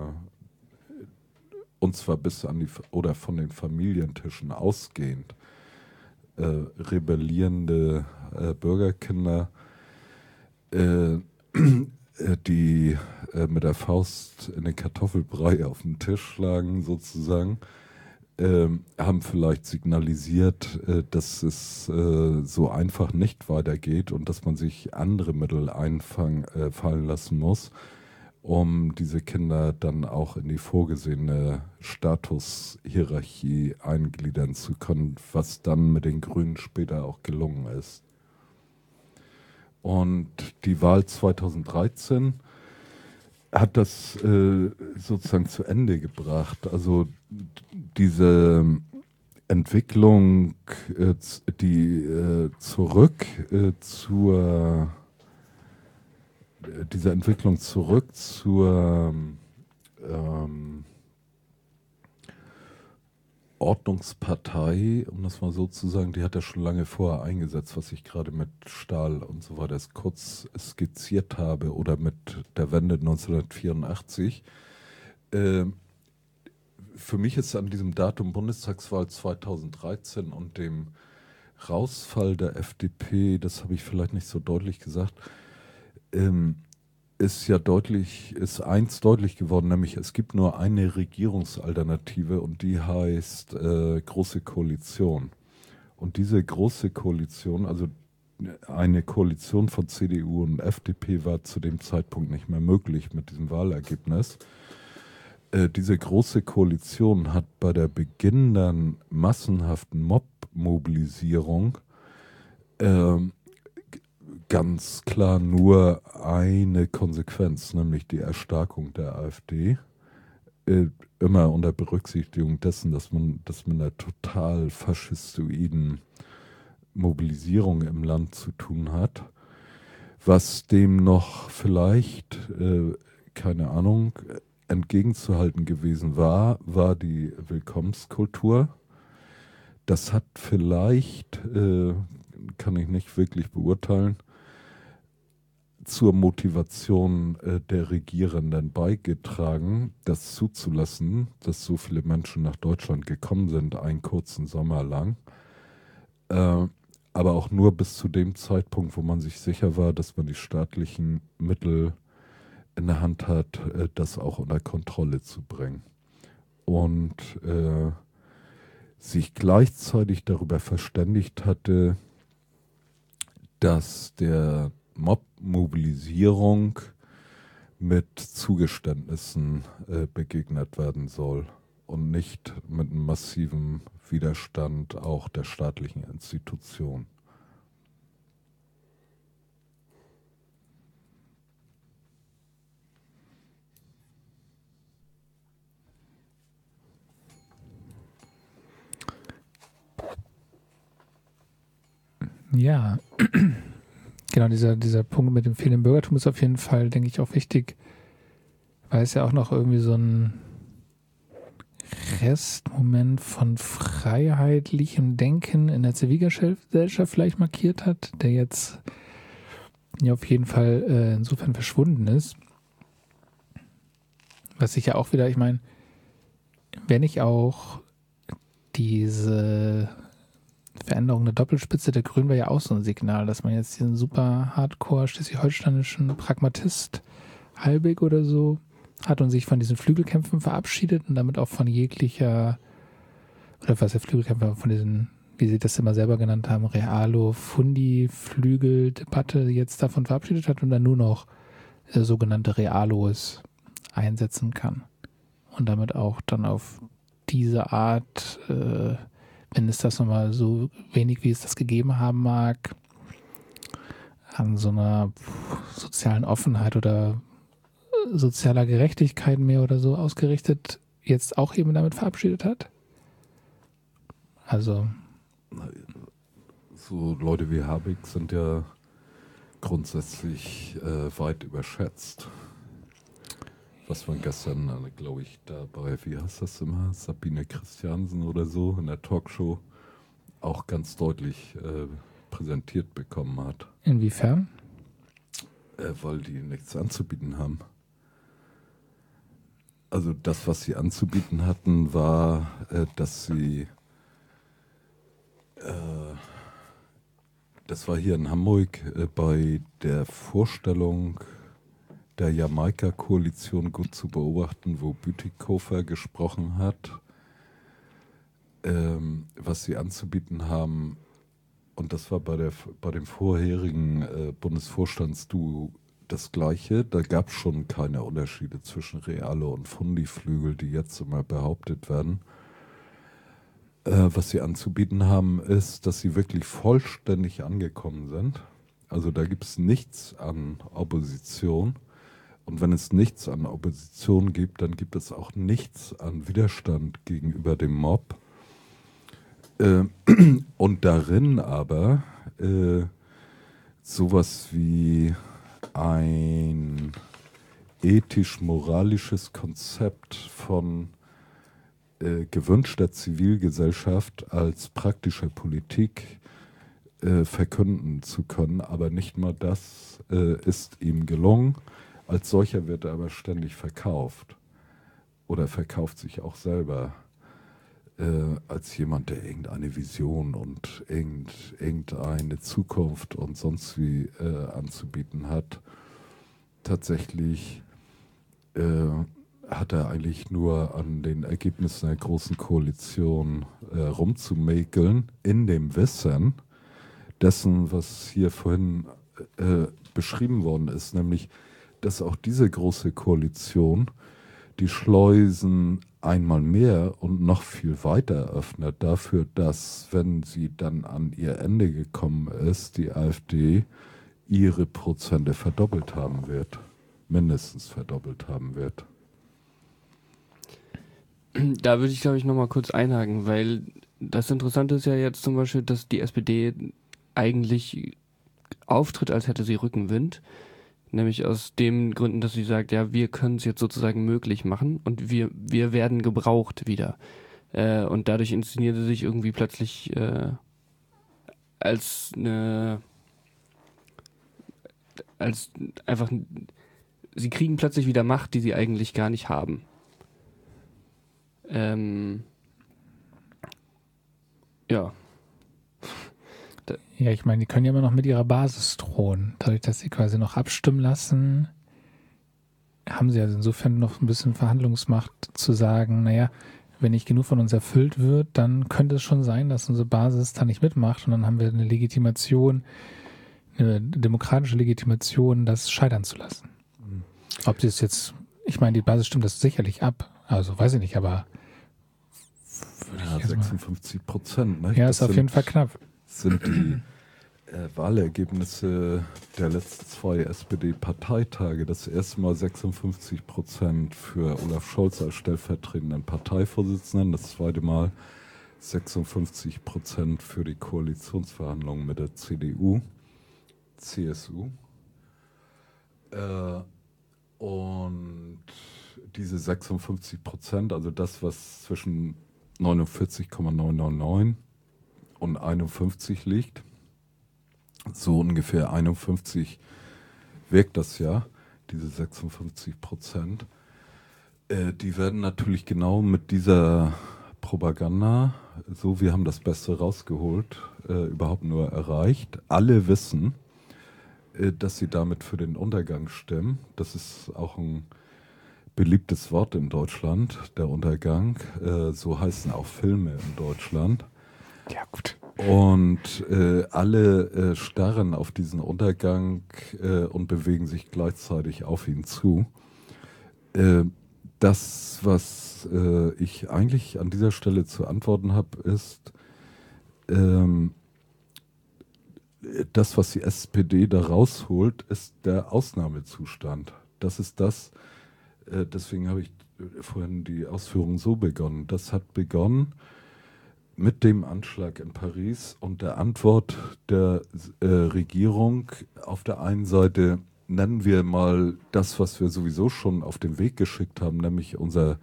und zwar bis an die oder von den Familientischen ausgehend rebellierende Bürgerkinder, äh, die äh, mit der Faust in den Kartoffelbrei auf den Tisch schlagen sozusagen, ähm, haben vielleicht signalisiert, äh, dass es so einfach nicht weitergeht und dass man sich andere Mittel einfallen lassen muss um diese Kinder dann auch in die vorgesehene Statushierarchie eingliedern zu können, was dann mit den Grünen später auch gelungen ist. Und die Wahl 2013 hat das äh, sozusagen zu Ende gebracht. Also diese Entwicklung, äh, die äh, zurück äh, zur diese Entwicklung zurück zur ähm, Ordnungspartei, um das mal so zu sagen, die hat er schon lange vorher eingesetzt, was ich gerade mit Stahl und so weiter kurz skizziert habe oder mit der Wende 1984. Äh, für mich ist an diesem Datum Bundestagswahl 2013 und dem Rausfall der FDP, das habe ich vielleicht nicht so deutlich gesagt, ähm, ist ja deutlich, ist eins deutlich geworden, nämlich es gibt nur eine Regierungsalternative und die heißt äh, Große Koalition. Und diese Große Koalition, also eine Koalition von CDU und FDP war zu dem Zeitpunkt nicht mehr möglich mit diesem Wahlergebnis. Äh, diese Große Koalition hat bei der beginnenden massenhaften Mob-Mobilisierung äh, ganz klar nur eine Konsequenz, nämlich die Erstarkung der AfD. Äh, immer unter Berücksichtigung dessen, dass man das mit einer total faschistoiden Mobilisierung im Land zu tun hat. Was dem noch vielleicht, äh, keine Ahnung, entgegenzuhalten gewesen war, war die Willkommenskultur. Das hat vielleicht, äh, kann ich nicht wirklich beurteilen, zur Motivation äh, der Regierenden beigetragen, das zuzulassen, dass so viele Menschen nach Deutschland gekommen sind, einen kurzen Sommer lang. Äh, aber auch nur bis zu dem Zeitpunkt, wo man sich sicher war, dass man die staatlichen Mittel in der Hand hat, äh, das auch unter Kontrolle zu bringen. Und äh, sich gleichzeitig darüber verständigt hatte, dass der Mob-Mobilisierung mit Zugeständnissen äh, begegnet werden soll und nicht mit einem massiven Widerstand auch der staatlichen Institutionen. Ja, genau, dieser, dieser Punkt mit dem fehlenden Bürgertum ist auf jeden Fall, denke ich, auch wichtig, weil es ja auch noch irgendwie so ein Restmoment von freiheitlichem Denken in der Zivilgesellschaft vielleicht markiert hat, der jetzt ja auf jeden Fall äh, insofern verschwunden ist. Was sich ja auch wieder, ich meine, wenn ich auch diese Veränderung der Doppelspitze der Grünen war ja auch so ein Signal, dass man jetzt diesen super hardcore schleswig-holsteinischen Pragmatist Halbig oder so hat und sich von diesen Flügelkämpfen verabschiedet und damit auch von jeglicher, oder was der Flügelkämpfer, von diesen, wie sie das immer selber genannt haben, Realo-Fundi-Flügel-Debatte jetzt davon verabschiedet hat und dann nur noch äh, sogenannte Realos einsetzen kann. Und damit auch dann auf diese Art äh, wenn es das nochmal so wenig, wie es das gegeben haben mag, an so einer sozialen Offenheit oder sozialer Gerechtigkeit mehr oder so ausgerichtet, jetzt auch eben damit verabschiedet hat? Also. So Leute wie Habeck sind ja grundsätzlich äh, weit überschätzt was man gestern, äh, glaube ich, dabei, wie heißt das immer, Sabine Christiansen oder so in der Talkshow auch ganz deutlich äh, präsentiert bekommen hat. Inwiefern? Äh, weil die nichts anzubieten haben. Also das, was sie anzubieten hatten, war, äh, dass sie, äh, das war hier in Hamburg äh, bei der Vorstellung der Jamaika-Koalition gut zu beobachten, wo Bütikofer gesprochen hat, ähm, was sie anzubieten haben. Und das war bei, der, bei dem vorherigen äh, Bundesvorstandsduo das Gleiche. Da gab es schon keine Unterschiede zwischen Reale und Fundiflügel, die jetzt immer behauptet werden. Äh, was sie anzubieten haben, ist, dass sie wirklich vollständig angekommen sind. Also da gibt es nichts an Opposition. Und wenn es nichts an Opposition gibt, dann gibt es auch nichts an Widerstand gegenüber dem Mob. Äh, und darin aber äh, sowas wie ein ethisch-moralisches Konzept von äh, gewünschter Zivilgesellschaft als praktischer Politik äh, verkünden zu können. Aber nicht mal das äh, ist ihm gelungen. Als solcher wird er aber ständig verkauft oder verkauft sich auch selber äh, als jemand, der irgendeine Vision und irgend, irgendeine Zukunft und sonst wie äh, anzubieten hat. Tatsächlich äh, hat er eigentlich nur an den Ergebnissen der Großen Koalition äh, rumzumäkeln, in dem Wissen dessen, was hier vorhin äh, beschrieben worden ist, nämlich, dass auch diese Große Koalition die Schleusen einmal mehr und noch viel weiter öffnet dafür, dass, wenn sie dann an ihr Ende gekommen ist, die AfD ihre Prozente verdoppelt haben wird, mindestens verdoppelt haben wird. Da würde ich, glaube ich, nochmal kurz einhaken, weil das Interessante ist ja jetzt zum Beispiel, dass die SPD eigentlich auftritt, als hätte sie Rückenwind. Nämlich aus den Gründen, dass sie sagt, ja, wir können es jetzt sozusagen möglich machen und wir, wir werden gebraucht wieder. Äh, und dadurch inszeniert sie sich irgendwie plötzlich äh, als eine als einfach sie kriegen plötzlich wieder Macht, die sie eigentlich gar nicht haben. Ähm, ja. Ja, ich meine, die können ja immer noch mit ihrer Basis drohen. Dadurch, dass sie quasi noch abstimmen lassen, haben sie also insofern noch ein bisschen Verhandlungsmacht zu sagen, naja, wenn nicht genug von uns erfüllt wird, dann könnte es schon sein, dass unsere Basis da nicht mitmacht und dann haben wir eine Legitimation, eine demokratische Legitimation, das scheitern zu lassen. Mhm. Ob es jetzt, ich meine, die Basis stimmt das sicherlich ab, also weiß ich nicht, aber ja, 56 Prozent. Ne? Ja, ist auf jeden Fall knapp. Sind die äh, Wahlergebnisse der letzten zwei SPD-Parteitage. Das erste Mal 56 Prozent für Olaf Scholz als stellvertretenden Parteivorsitzenden. Das zweite Mal 56 Prozent für die Koalitionsverhandlungen mit der CDU, CSU. Äh, und diese 56 Prozent, also das, was zwischen 49,999 und 51 liegt. So ungefähr 51 wirkt das ja, diese 56 Prozent. Äh, die werden natürlich genau mit dieser Propaganda, so wir haben das Beste rausgeholt, äh, überhaupt nur erreicht. Alle wissen, äh, dass sie damit für den Untergang stimmen. Das ist auch ein beliebtes Wort in Deutschland, der Untergang. Äh, so heißen auch Filme in Deutschland. Ja, gut. Und äh, alle äh, starren auf diesen Untergang äh, und bewegen sich gleichzeitig auf ihn zu. Äh, das, was äh, ich eigentlich an dieser Stelle zu antworten habe, ist, ähm, das, was die SPD da rausholt, ist der Ausnahmezustand. Das ist das, äh, deswegen habe ich vorhin die Ausführungen so begonnen. Das hat begonnen mit dem Anschlag in Paris und der Antwort der äh, Regierung auf der einen Seite nennen wir mal das, was wir sowieso schon auf den Weg geschickt haben, nämlich unser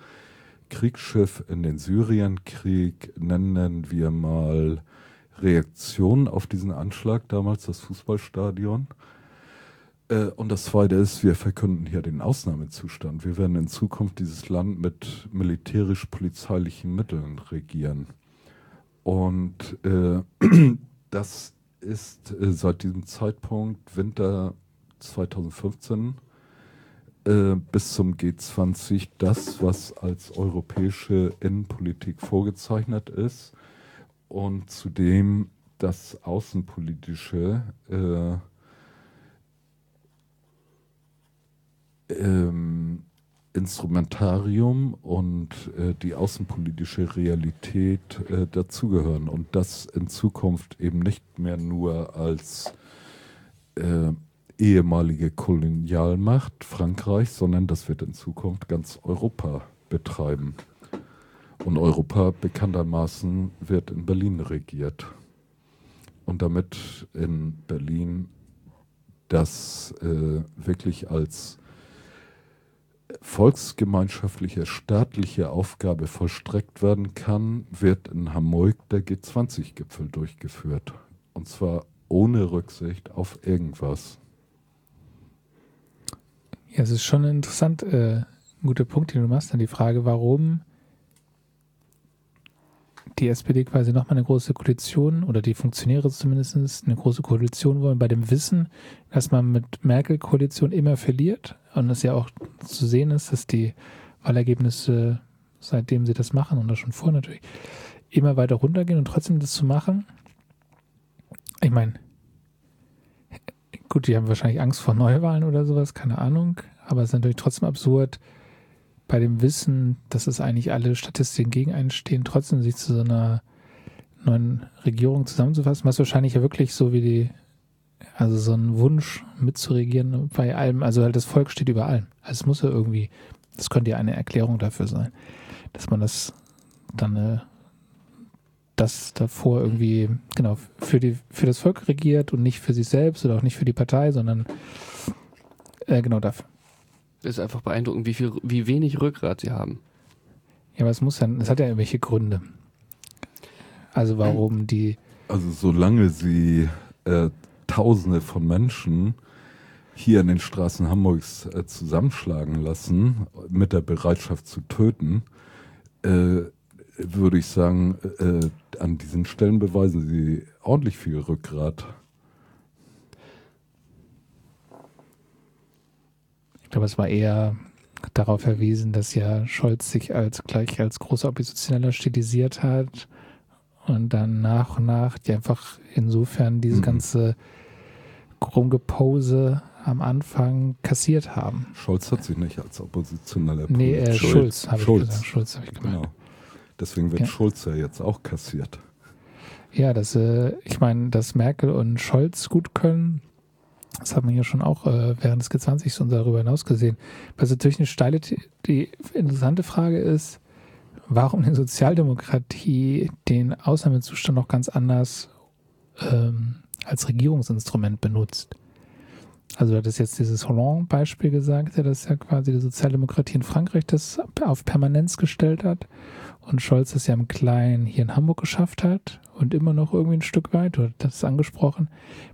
Kriegsschiff in den Syrienkrieg, nennen wir mal Reaktion auf diesen Anschlag damals, das Fußballstadion. Äh, und das Zweite ist, wir verkünden hier den Ausnahmezustand. Wir werden in Zukunft dieses Land mit militärisch-polizeilichen Mitteln regieren. Und äh, das ist äh, seit diesem Zeitpunkt Winter 2015 äh, bis zum G20 das, was als europäische Innenpolitik vorgezeichnet ist und zudem das außenpolitische äh, ähm, Instrumentarium und äh, die außenpolitische Realität äh, dazugehören und das in Zukunft eben nicht mehr nur als äh, ehemalige Kolonialmacht Frankreich, sondern das wird in Zukunft ganz Europa betreiben. Und Europa bekanntermaßen wird in Berlin regiert. Und damit in Berlin das äh, wirklich als volksgemeinschaftliche staatliche Aufgabe vollstreckt werden kann, wird in Hamburg der G20-Gipfel durchgeführt. Und zwar ohne Rücksicht auf irgendwas. Ja, es ist schon interessant, äh, ein guter Punkt, den du machst, dann die Frage, warum die SPD quasi nochmal eine große Koalition oder die Funktionäre zumindest eine große Koalition wollen, bei dem Wissen, dass man mit Merkel-Koalition immer verliert und es ja auch zu sehen ist, dass die Wahlergebnisse, seitdem sie das machen und das schon vor natürlich, immer weiter runtergehen und trotzdem das zu machen. Ich meine, gut, die haben wahrscheinlich Angst vor Neuwahlen oder sowas, keine Ahnung, aber es ist natürlich trotzdem absurd, bei dem Wissen, dass es eigentlich alle Statistiken gegen einen stehen, trotzdem sich zu so einer neuen Regierung zusammenzufassen, was wahrscheinlich ja wirklich so wie die, also so ein Wunsch mitzuregieren bei allem, also halt das Volk steht über allem. Also es muss ja irgendwie, das könnte ja eine Erklärung dafür sein, dass man das dann äh, das davor irgendwie, genau, für die, für das Volk regiert und nicht für sich selbst oder auch nicht für die Partei, sondern äh, genau dafür ist einfach beeindruckend, wie, viel, wie wenig Rückgrat sie haben. Ja, aber es muss ja, es hat ja irgendwelche Gründe. Also warum die. Also solange sie äh, Tausende von Menschen hier in den Straßen Hamburgs äh, zusammenschlagen lassen, mit der Bereitschaft zu töten, äh, würde ich sagen, äh, an diesen Stellen beweisen sie ordentlich viel Rückgrat. Glaube, es war eher darauf verwiesen, dass ja Scholz sich als gleich als großer Oppositioneller stilisiert hat und dann nach und nach die einfach insofern diese mhm. ganze Rumgepose am Anfang kassiert haben. Scholz hat sich nicht als Oppositioneller Nee, äh, Schulz, habe ich gesagt. Schulz habe ich gemeint. Genau. Deswegen wird ja. Schulz ja jetzt auch kassiert. Ja, dass, äh, ich meine, dass Merkel und Scholz gut können, das hat man ja schon auch äh, während des G20s und darüber hinaus gesehen. Was natürlich eine steile, die interessante Frage ist, warum die Sozialdemokratie den Ausnahmezustand noch ganz anders ähm, als Regierungsinstrument benutzt. Also du hattest jetzt dieses Hollande-Beispiel gesagt, der das ja quasi die Sozialdemokratie in Frankreich das auf Permanenz gestellt hat und Scholz das ja im Kleinen hier in Hamburg geschafft hat und immer noch irgendwie ein Stück weit, du hast das angesprochen,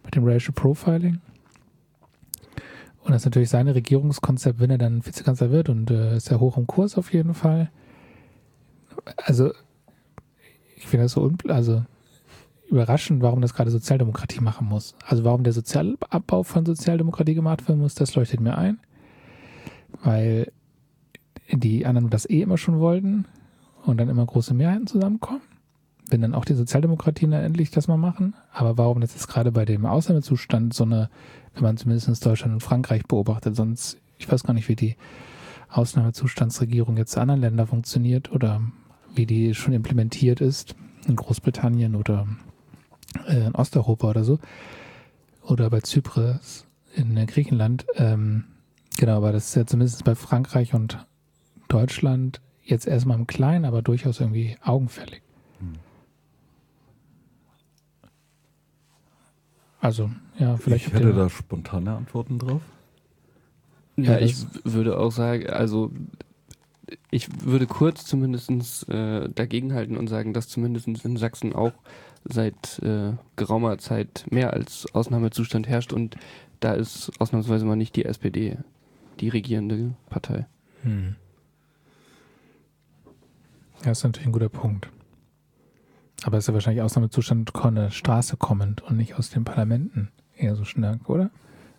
mit dem Racial Profiling. Und das ist natürlich sein Regierungskonzept, wenn er dann Vizekanzler wird und äh, ist ja hoch im Kurs auf jeden Fall. Also, ich finde das so also überraschend, warum das gerade Sozialdemokratie machen muss. Also warum der Sozialabbau von Sozialdemokratie gemacht werden muss, das leuchtet mir ein. Weil die anderen das eh immer schon wollten und dann immer große Mehrheiten zusammenkommen. Wenn dann auch die Sozialdemokratien dann endlich das mal machen. Aber warum das jetzt gerade bei dem Ausnahmezustand so eine wenn man zumindest Deutschland und Frankreich beobachtet. Sonst, ich weiß gar nicht, wie die Ausnahmezustandsregierung jetzt in anderen Ländern funktioniert oder wie die schon implementiert ist in Großbritannien oder äh, in Osteuropa oder so. Oder bei Zypris in Griechenland. Ähm, genau, aber das ist ja zumindest bei Frankreich und Deutschland jetzt erstmal im Kleinen, aber durchaus irgendwie augenfällig. Hm. Also, ja, vielleicht. Ich hätte da spontane Antworten drauf. Ja, ja ich würde auch sagen, also ich würde kurz zumindest äh, dagegenhalten und sagen, dass zumindest in Sachsen auch seit äh, geraumer Zeit mehr als Ausnahmezustand herrscht und da ist ausnahmsweise mal nicht die SPD die regierende Partei. Hm. Ja, ist natürlich ein guter Punkt. Aber es ist ja wahrscheinlich Ausnahmezustand von der Straße kommend und nicht aus den Parlamenten eher so stark, oder?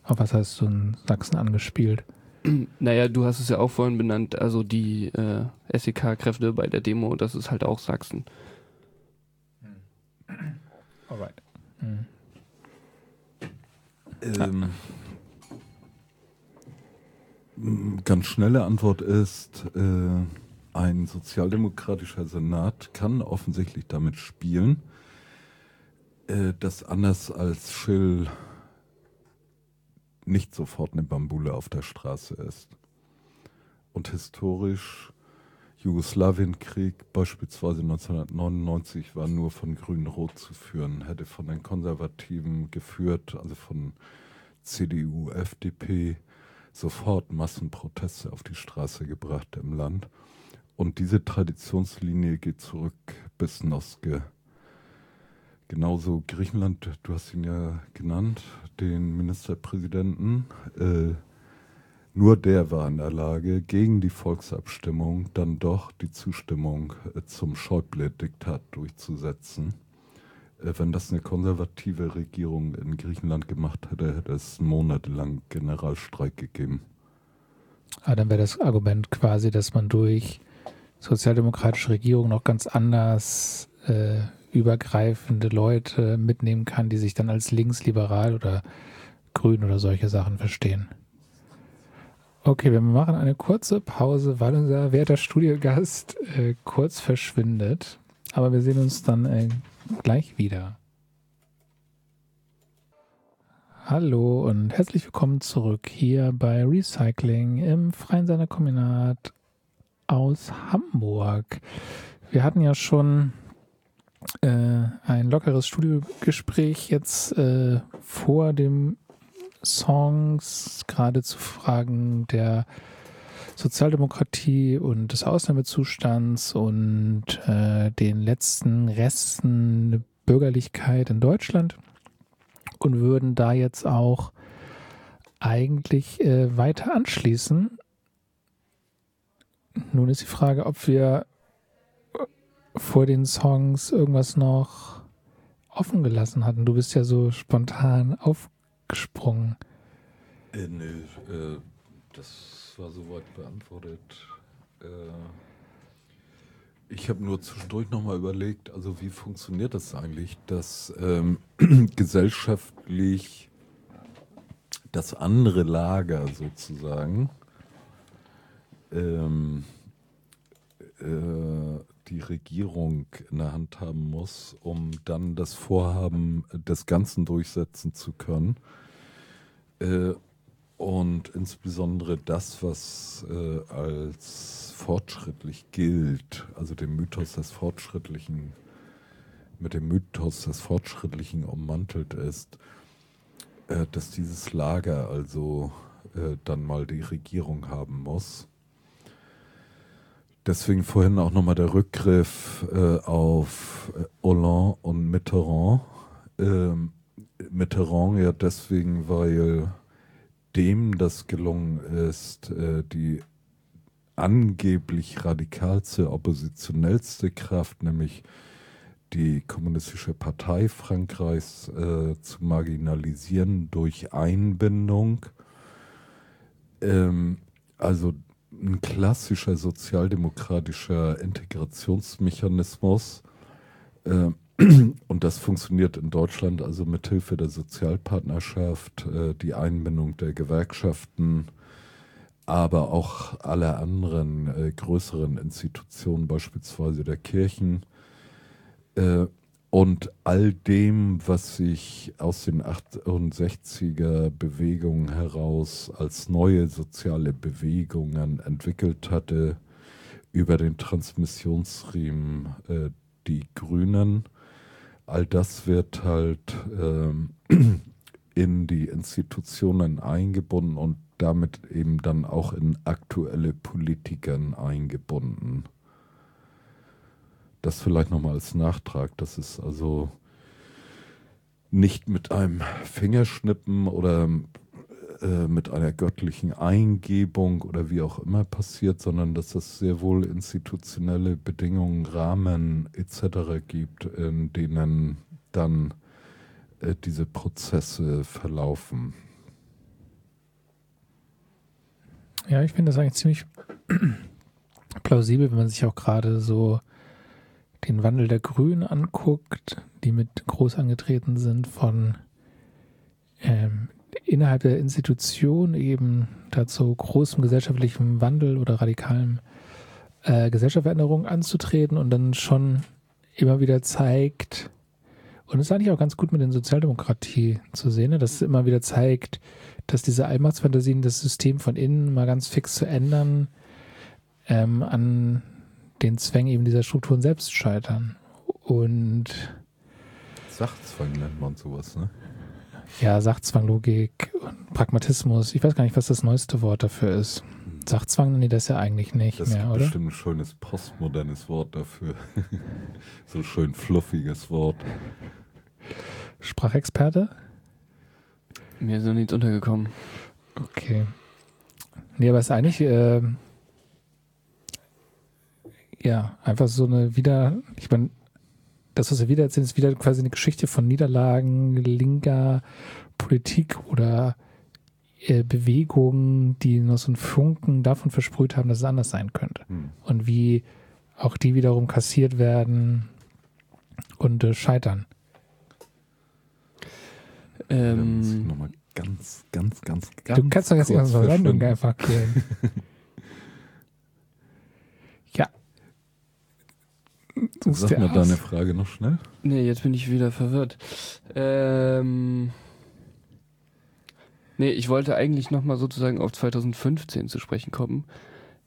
Auf was hast du in Sachsen angespielt? Naja, du hast es ja auch vorhin benannt, also die äh, SEK-Kräfte bei der Demo, das ist halt auch Sachsen. Alright. Hm. Ähm, ganz schnelle Antwort ist, äh, ein sozialdemokratischer Senat kann offensichtlich damit spielen, äh, dass anders als Schill nicht sofort eine Bambule auf der Straße ist. Und historisch Jugoslawienkrieg beispielsweise 1999 war nur von Grün-Rot zu führen, hätte von den Konservativen geführt, also von CDU, FDP, sofort Massenproteste auf die Straße gebracht im Land. Und diese Traditionslinie geht zurück bis Noske. Genauso Griechenland, du hast ihn ja genannt, den Ministerpräsidenten. Äh, nur der war in der Lage, gegen die Volksabstimmung dann doch die Zustimmung äh, zum Schäuble-Diktat durchzusetzen. Äh, wenn das eine konservative Regierung in Griechenland gemacht hätte, hätte es monatelang Generalstreik gegeben. Ah, dann wäre das Argument quasi, dass man durch sozialdemokratische Regierung noch ganz anders äh, übergreifende Leute mitnehmen kann, die sich dann als linksliberal oder grün oder solche Sachen verstehen. Okay, wir machen eine kurze Pause, weil unser werter Studiogast äh, kurz verschwindet. Aber wir sehen uns dann äh, gleich wieder. Hallo und herzlich willkommen zurück hier bei Recycling im Freien Seiner Kombinat aus Hamburg. Wir hatten ja schon äh, ein lockeres Studiogespräch jetzt äh, vor dem Songs, gerade zu Fragen der Sozialdemokratie und des Ausnahmezustands und äh, den letzten Resten Bürgerlichkeit in Deutschland und würden da jetzt auch eigentlich äh, weiter anschließen. Nun ist die Frage, ob wir vor den Songs irgendwas noch offen gelassen hatten. Du bist ja so spontan aufgesprungen. Äh, nö, äh, das war soweit beantwortet. Äh, ich habe nur zwischendurch nochmal überlegt, also wie funktioniert das eigentlich, dass ähm, gesellschaftlich das andere Lager sozusagen ähm, äh, die Regierung in der Hand haben muss, um dann das Vorhaben des Ganzen durchsetzen zu können. Äh, und insbesondere das, was äh, als fortschrittlich gilt, also dem Mythos des Fortschrittlichen, mit dem Mythos des Fortschrittlichen ummantelt ist, äh, dass dieses Lager also äh, dann mal die Regierung haben muss. Deswegen vorhin auch nochmal der Rückgriff äh, auf äh, Hollande und Mitterrand. Ähm, Mitterrand ja deswegen, weil dem das gelungen ist, äh, die angeblich radikalste, oppositionellste Kraft, nämlich die Kommunistische Partei Frankreichs, äh, zu marginalisieren durch Einbindung. Ähm, also ein klassischer sozialdemokratischer Integrationsmechanismus. Äh, und das funktioniert in Deutschland also mit Hilfe der Sozialpartnerschaft, äh, die Einbindung der Gewerkschaften, aber auch aller anderen äh, größeren Institutionen, beispielsweise der Kirchen. Äh, und all dem, was sich aus den 68er Bewegungen heraus als neue soziale Bewegungen entwickelt hatte, über den Transmissionsriemen äh, die Grünen all das wird halt ähm, in die Institutionen eingebunden und damit eben dann auch in aktuelle Politikern eingebunden. Das vielleicht nochmal als Nachtrag. Das ist also nicht mit einem Fingerschnippen oder äh, mit einer göttlichen Eingebung oder wie auch immer passiert, sondern dass es sehr wohl institutionelle Bedingungen, Rahmen etc. gibt, in denen dann äh, diese Prozesse verlaufen. Ja, ich finde das eigentlich ziemlich plausibel, wenn man sich auch gerade so den Wandel der Grünen anguckt, die mit groß angetreten sind von ähm, innerhalb der Institution eben dazu großem gesellschaftlichem Wandel oder radikalem äh, Gesellschaftsveränderung anzutreten und dann schon immer wieder zeigt, und es ist eigentlich auch ganz gut mit den Sozialdemokratie zu sehen, ne, dass es immer wieder zeigt, dass diese Allmachtsfantasien, das System von innen mal ganz fix zu ändern, ähm, an den Zwängen eben dieser Strukturen selbst scheitern. Und Sachzwang nennt man sowas, ne? Ja, Sachzwanglogik und Pragmatismus. Ich weiß gar nicht, was das neueste Wort dafür ist. Sachzwang, nee, das ist ja eigentlich nicht das mehr, ist oder? bestimmt ein schönes postmodernes Wort dafür. so schön fluffiges Wort. Sprachexperte? Mir ist noch nichts untergekommen. Okay. Nee, aber es ist eigentlich, äh, ja, einfach so eine wieder, ich meine, das, was wir wieder erzählen, ist wieder quasi eine Geschichte von Niederlagen, linker Politik oder äh, Bewegungen, die noch so einen Funken davon versprüht haben, dass es anders sein könnte. Hm. Und wie auch die wiederum kassiert werden und äh, scheitern. Ähm, nochmal ganz, ganz, ganz, ganz. du kannst doch jetzt die ganze verschwinden. einfach killen. ja. Suchst Sag mal aus. deine Frage noch schnell. nee, jetzt bin ich wieder verwirrt. Ähm, nee, ich wollte eigentlich nochmal sozusagen auf 2015 zu sprechen kommen.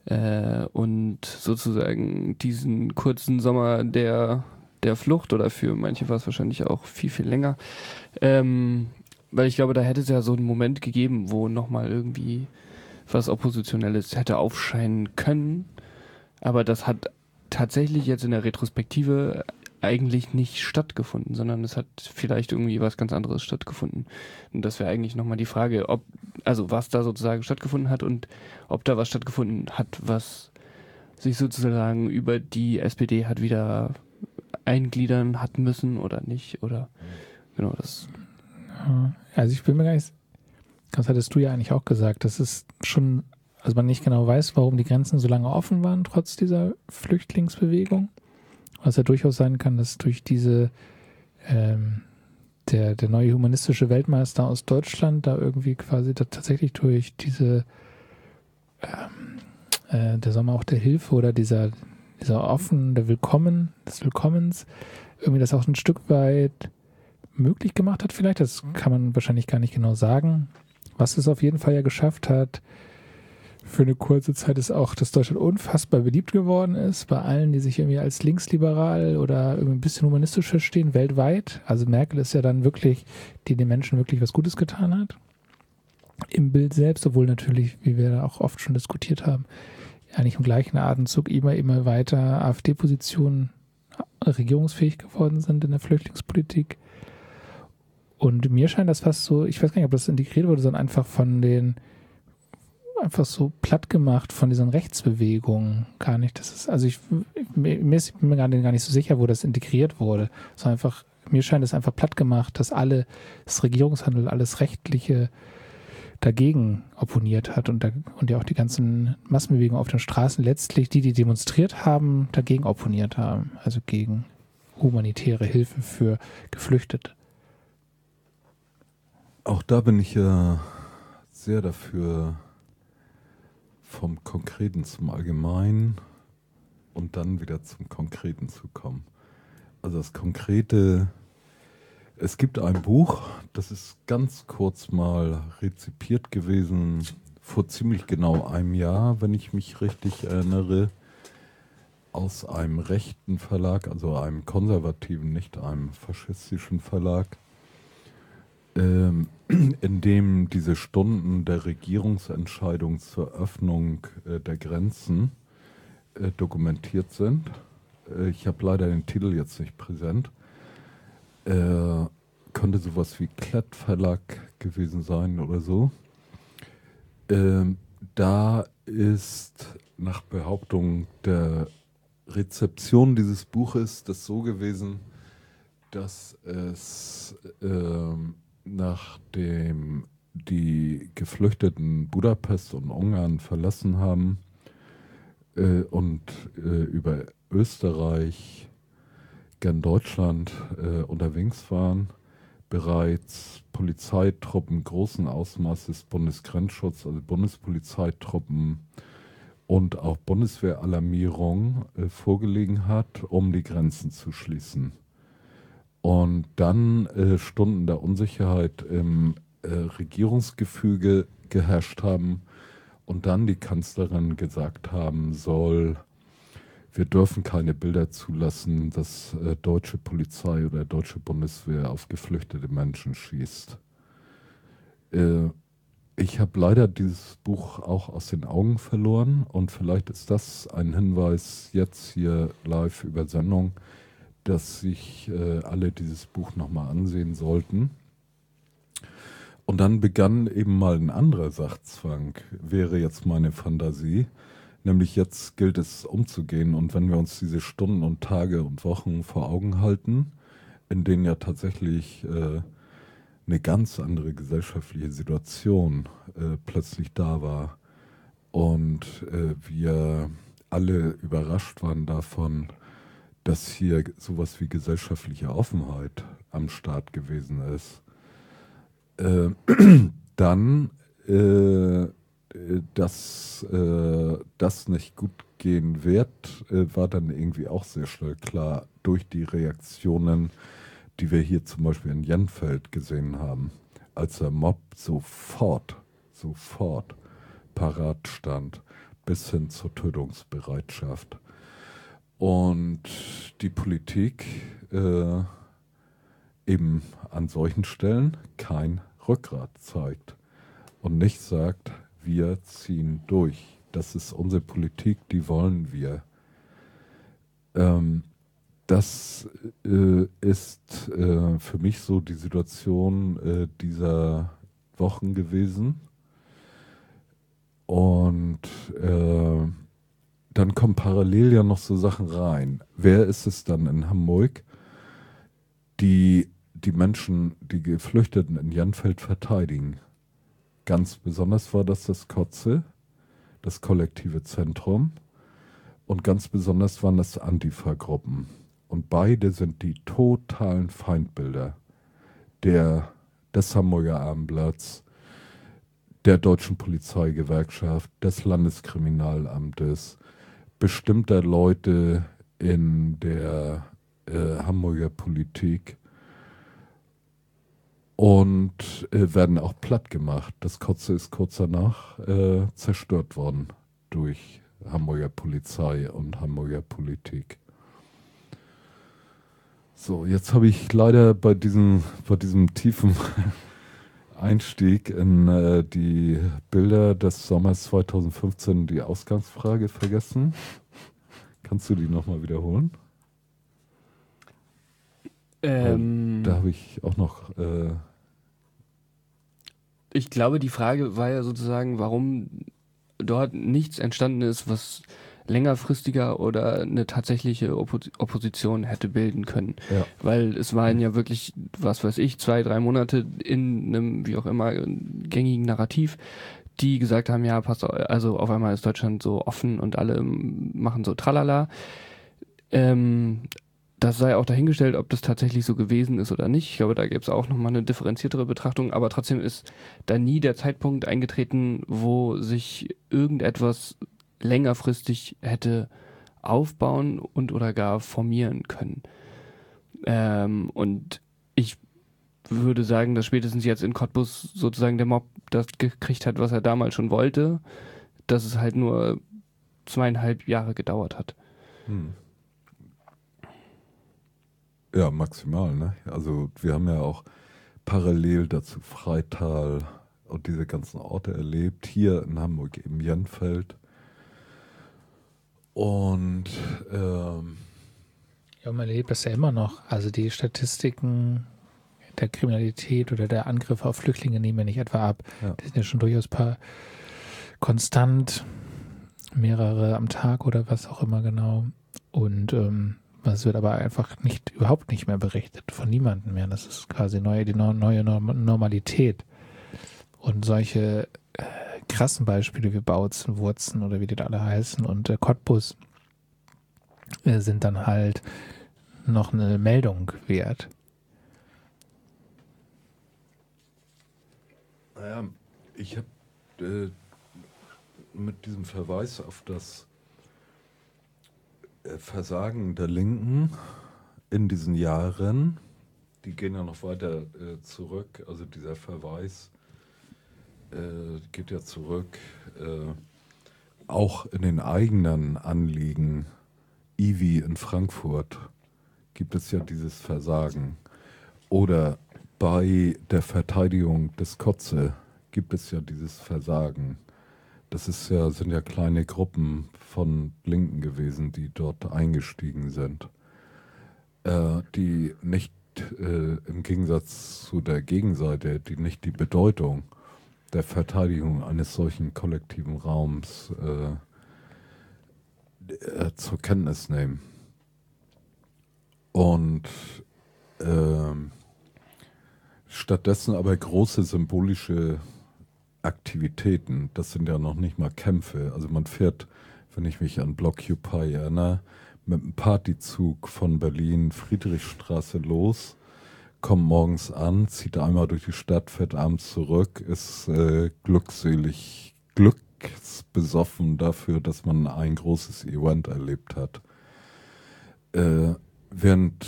Äh, und sozusagen diesen kurzen Sommer der, der Flucht oder für manche war es wahrscheinlich auch viel, viel länger. Ähm, weil ich glaube, da hätte es ja so einen Moment gegeben, wo nochmal irgendwie was Oppositionelles hätte aufscheinen können. Aber das hat tatsächlich jetzt in der Retrospektive eigentlich nicht stattgefunden, sondern es hat vielleicht irgendwie was ganz anderes stattgefunden. Und das wäre eigentlich nochmal die Frage, ob, also was da sozusagen stattgefunden hat und ob da was stattgefunden hat, was sich sozusagen über die SPD hat wieder eingliedern hat müssen oder nicht, oder genau das. Also ich bin mir gar nicht, das hattest du ja eigentlich auch gesagt, dass es schon, also man nicht genau weiß, warum die Grenzen so lange offen waren, trotz dieser Flüchtlingsbewegung. Was ja durchaus sein kann, dass durch diese, ähm, der, der neue humanistische Weltmeister aus Deutschland da irgendwie quasi da tatsächlich durch diese, ähm, äh, der Sommer auch der Hilfe oder dieser, dieser offen, der Willkommen, des Willkommens, irgendwie das auch ein Stück weit möglich gemacht hat, vielleicht. Das kann man wahrscheinlich gar nicht genau sagen. Was es auf jeden Fall ja geschafft hat, für eine kurze Zeit ist auch, dass Deutschland unfassbar beliebt geworden ist, bei allen, die sich irgendwie als linksliberal oder irgendwie ein bisschen humanistisch verstehen, weltweit. Also Merkel ist ja dann wirklich, die den Menschen wirklich was Gutes getan hat. Im Bild selbst, obwohl natürlich, wie wir auch oft schon diskutiert haben, eigentlich im gleichen Atemzug immer, immer weiter AfD-Positionen regierungsfähig geworden sind in der Flüchtlingspolitik. Und mir scheint das fast so, ich weiß gar nicht, ob das integriert wurde, sondern einfach von den, einfach so platt gemacht von diesen Rechtsbewegungen. Gar nicht. Das ist, also ich, mir, mir ist mir gar nicht so sicher, wo das integriert wurde. So einfach, mir scheint es einfach platt gemacht, dass alle, das Regierungshandel, alles Rechtliche dagegen opponiert hat und, da, und ja auch die ganzen Massenbewegungen auf den Straßen letztlich, die, die demonstriert haben, dagegen opponiert haben. Also gegen humanitäre Hilfe für Geflüchtete. Auch da bin ich ja sehr dafür, vom Konkreten zum Allgemeinen und dann wieder zum Konkreten zu kommen. Also das Konkrete, es gibt ein Buch, das ist ganz kurz mal rezipiert gewesen, vor ziemlich genau einem Jahr, wenn ich mich richtig erinnere, aus einem rechten Verlag, also einem konservativen, nicht einem faschistischen Verlag ähm, in dem diese Stunden der Regierungsentscheidung zur Öffnung äh, der Grenzen äh, dokumentiert sind. Äh, ich habe leider den Titel jetzt nicht präsent. Äh, könnte sowas wie Klett Verlag gewesen sein oder so. Ähm, da ist nach Behauptung der Rezeption dieses Buches das so gewesen, dass es ähm, nachdem die Geflüchteten Budapest und Ungarn verlassen haben äh, und äh, über Österreich, gern Deutschland äh, unterwegs waren, bereits Polizeitruppen großen Ausmaßes, Bundesgrenzschutz, also Bundespolizeitruppen und auch Bundeswehralarmierung äh, vorgelegen hat, um die Grenzen zu schließen. Und dann äh, Stunden der Unsicherheit im äh, Regierungsgefüge geherrscht haben und dann die Kanzlerin gesagt haben soll, wir dürfen keine Bilder zulassen, dass äh, deutsche Polizei oder deutsche Bundeswehr auf geflüchtete Menschen schießt. Äh, ich habe leider dieses Buch auch aus den Augen verloren und vielleicht ist das ein Hinweis jetzt hier live über Sendung, dass sich äh, alle dieses Buch nochmal ansehen sollten. Und dann begann eben mal ein anderer Sachzwang, wäre jetzt meine Fantasie. Nämlich jetzt gilt es umzugehen und wenn wir uns diese Stunden und Tage und Wochen vor Augen halten, in denen ja tatsächlich äh, eine ganz andere gesellschaftliche Situation äh, plötzlich da war und äh, wir alle überrascht waren davon, dass hier sowas wie gesellschaftliche Offenheit am Start gewesen ist, äh, dann äh, dass äh, das nicht gut gehen wird, äh, war dann irgendwie auch sehr schnell klar durch die Reaktionen, die wir hier zum Beispiel in Jenfeld gesehen haben, als der Mob sofort, sofort parat stand, bis hin zur Tötungsbereitschaft. Und die Politik äh, eben an solchen Stellen kein Rückgrat zeigt und nicht sagt, wir ziehen durch. Das ist unsere Politik, die wollen wir. Ähm, das äh, ist äh, für mich so die Situation äh, dieser Wochen gewesen. Und äh, dann kommen parallel ja noch so Sachen rein. Wer ist es dann in Hamburg, die die Menschen, die Geflüchteten in Janfeld verteidigen? Ganz besonders war das das Kotze, das kollektive Zentrum. Und ganz besonders waren das Antifa-Gruppen. Und beide sind die totalen Feindbilder der, des Hamburger Abendblatts, der deutschen Polizeigewerkschaft, des Landeskriminalamtes, bestimmter Leute in der äh, Hamburger Politik und äh, werden auch platt gemacht. Das Kotze ist kurz danach äh, zerstört worden durch Hamburger Polizei und Hamburger Politik. So, jetzt habe ich leider bei diesem, bei diesem tiefen Einstieg in äh, die Bilder des Sommers 2015 die Ausgangsfrage vergessen. Kannst du die nochmal wiederholen? Ähm, da habe ich auch noch. Äh, ich glaube, die Frage war ja sozusagen, warum dort nichts entstanden ist, was längerfristiger oder eine tatsächliche Oppos Opposition hätte bilden können. Ja. Weil es waren ja wirklich, was weiß ich, zwei, drei Monate in einem, wie auch immer, gängigen Narrativ, die gesagt haben, ja, passt, also auf einmal ist Deutschland so offen und alle machen so tralala. Ähm, das sei auch dahingestellt, ob das tatsächlich so gewesen ist oder nicht. Ich glaube, da gäbe es auch nochmal eine differenziertere Betrachtung, aber trotzdem ist da nie der Zeitpunkt eingetreten, wo sich irgendetwas längerfristig hätte aufbauen und oder gar formieren können. Ähm, und ich würde sagen, dass spätestens jetzt in Cottbus sozusagen der Mob das gekriegt hat, was er damals schon wollte, dass es halt nur zweieinhalb Jahre gedauert hat. Hm. Ja, maximal. Ne? Also wir haben ja auch parallel dazu Freital und diese ganzen Orte erlebt. Hier in Hamburg im Jenfeld. Und ähm, ja, man erlebt das ja immer noch. Also die Statistiken der Kriminalität oder der Angriffe auf Flüchtlinge nehmen ja nicht etwa ab. Ja. Die sind ja schon durchaus paar konstant, mehrere am Tag oder was auch immer genau. Und ähm, es wird aber einfach nicht, überhaupt nicht mehr berichtet, von niemandem mehr. Das ist quasi neue, die neue Normalität. Und solche äh, krassen Beispiele wie Bautzen, Wurzen oder wie die da alle heißen und äh, Cottbus äh, sind dann halt noch eine Meldung wert. Naja, ich habe äh, mit diesem Verweis auf das äh, Versagen der Linken in diesen Jahren, die gehen ja noch weiter äh, zurück, also dieser Verweis äh, geht ja zurück, äh, auch in den eigenen Anliegen, IWI in Frankfurt gibt es ja dieses Versagen. Oder bei der Verteidigung des Kotze gibt es ja dieses Versagen. Das ist ja, sind ja kleine Gruppen von Linken gewesen, die dort eingestiegen sind, äh, die nicht äh, im Gegensatz zu der Gegenseite, die nicht die Bedeutung der Verteidigung eines solchen kollektiven Raums äh, äh zur Kenntnis nehmen. Und ähm, stattdessen aber große symbolische Aktivitäten. Das sind ja noch nicht mal Kämpfe. Also man fährt, wenn ich mich an Blockupy erinnere, mit einem Partyzug von Berlin Friedrichstraße los, kommt morgens an, zieht einmal durch die Stadt, fährt abends zurück, ist äh, glückselig, glücksbesoffen dafür, dass man ein großes Event erlebt hat. Äh, während,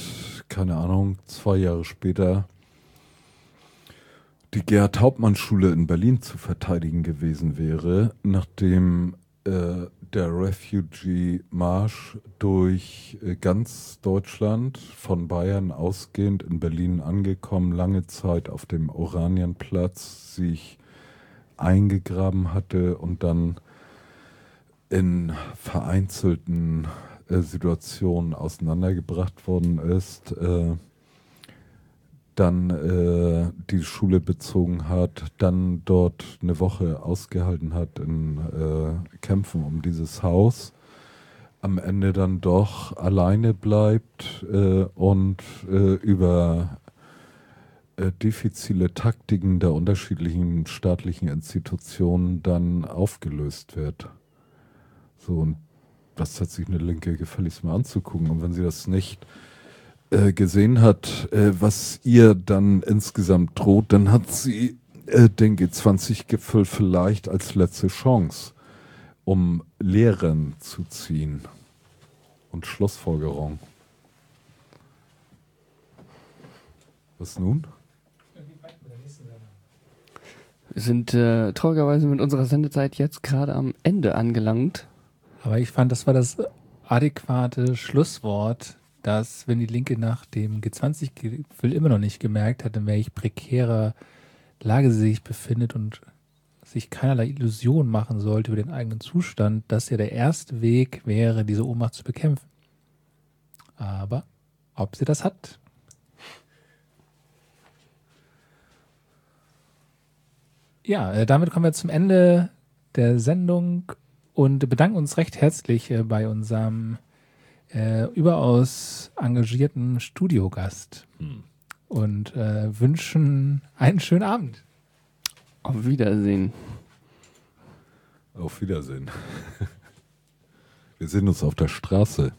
keine Ahnung, zwei Jahre später die Gerhard Hauptmann Schule in Berlin zu verteidigen gewesen wäre, nachdem äh, der Refugee Marsch durch äh, ganz Deutschland von Bayern ausgehend in Berlin angekommen, lange Zeit auf dem Oranienplatz sich eingegraben hatte und dann in vereinzelten äh, Situationen auseinandergebracht worden ist. Dann äh, die Schule bezogen hat, dann dort eine Woche ausgehalten hat in äh, Kämpfen um dieses Haus, am Ende dann doch alleine bleibt äh, und äh, über äh, diffizile Taktiken der unterschiedlichen staatlichen Institutionen dann aufgelöst wird. So, und das hat sich eine Linke gefälligst mal anzugucken. Und wenn sie das nicht äh, gesehen hat, äh, was ihr dann insgesamt droht, dann hat sie äh, den G20-Gipfel vielleicht als letzte Chance, um Lehren zu ziehen und Schlussfolgerung. Was nun? Wir sind äh, traurigerweise mit unserer Sendezeit jetzt gerade am Ende angelangt. Aber ich fand, das war das adäquate Schlusswort dass wenn die Linke nach dem G20-Gipfel immer noch nicht gemerkt hat, in welch prekärer Lage sie sich befindet und sich keinerlei Illusion machen sollte über den eigenen Zustand, dass ja der erste Weg wäre, diese Ohnmacht zu bekämpfen. Aber ob sie das hat? Ja, äh, damit kommen wir zum Ende der Sendung und bedanken uns recht herzlich äh, bei unserem äh, überaus engagierten Studiogast hm. und äh, wünschen einen schönen Abend. Auf Wiedersehen. Auf Wiedersehen. Wir sehen uns auf der Straße.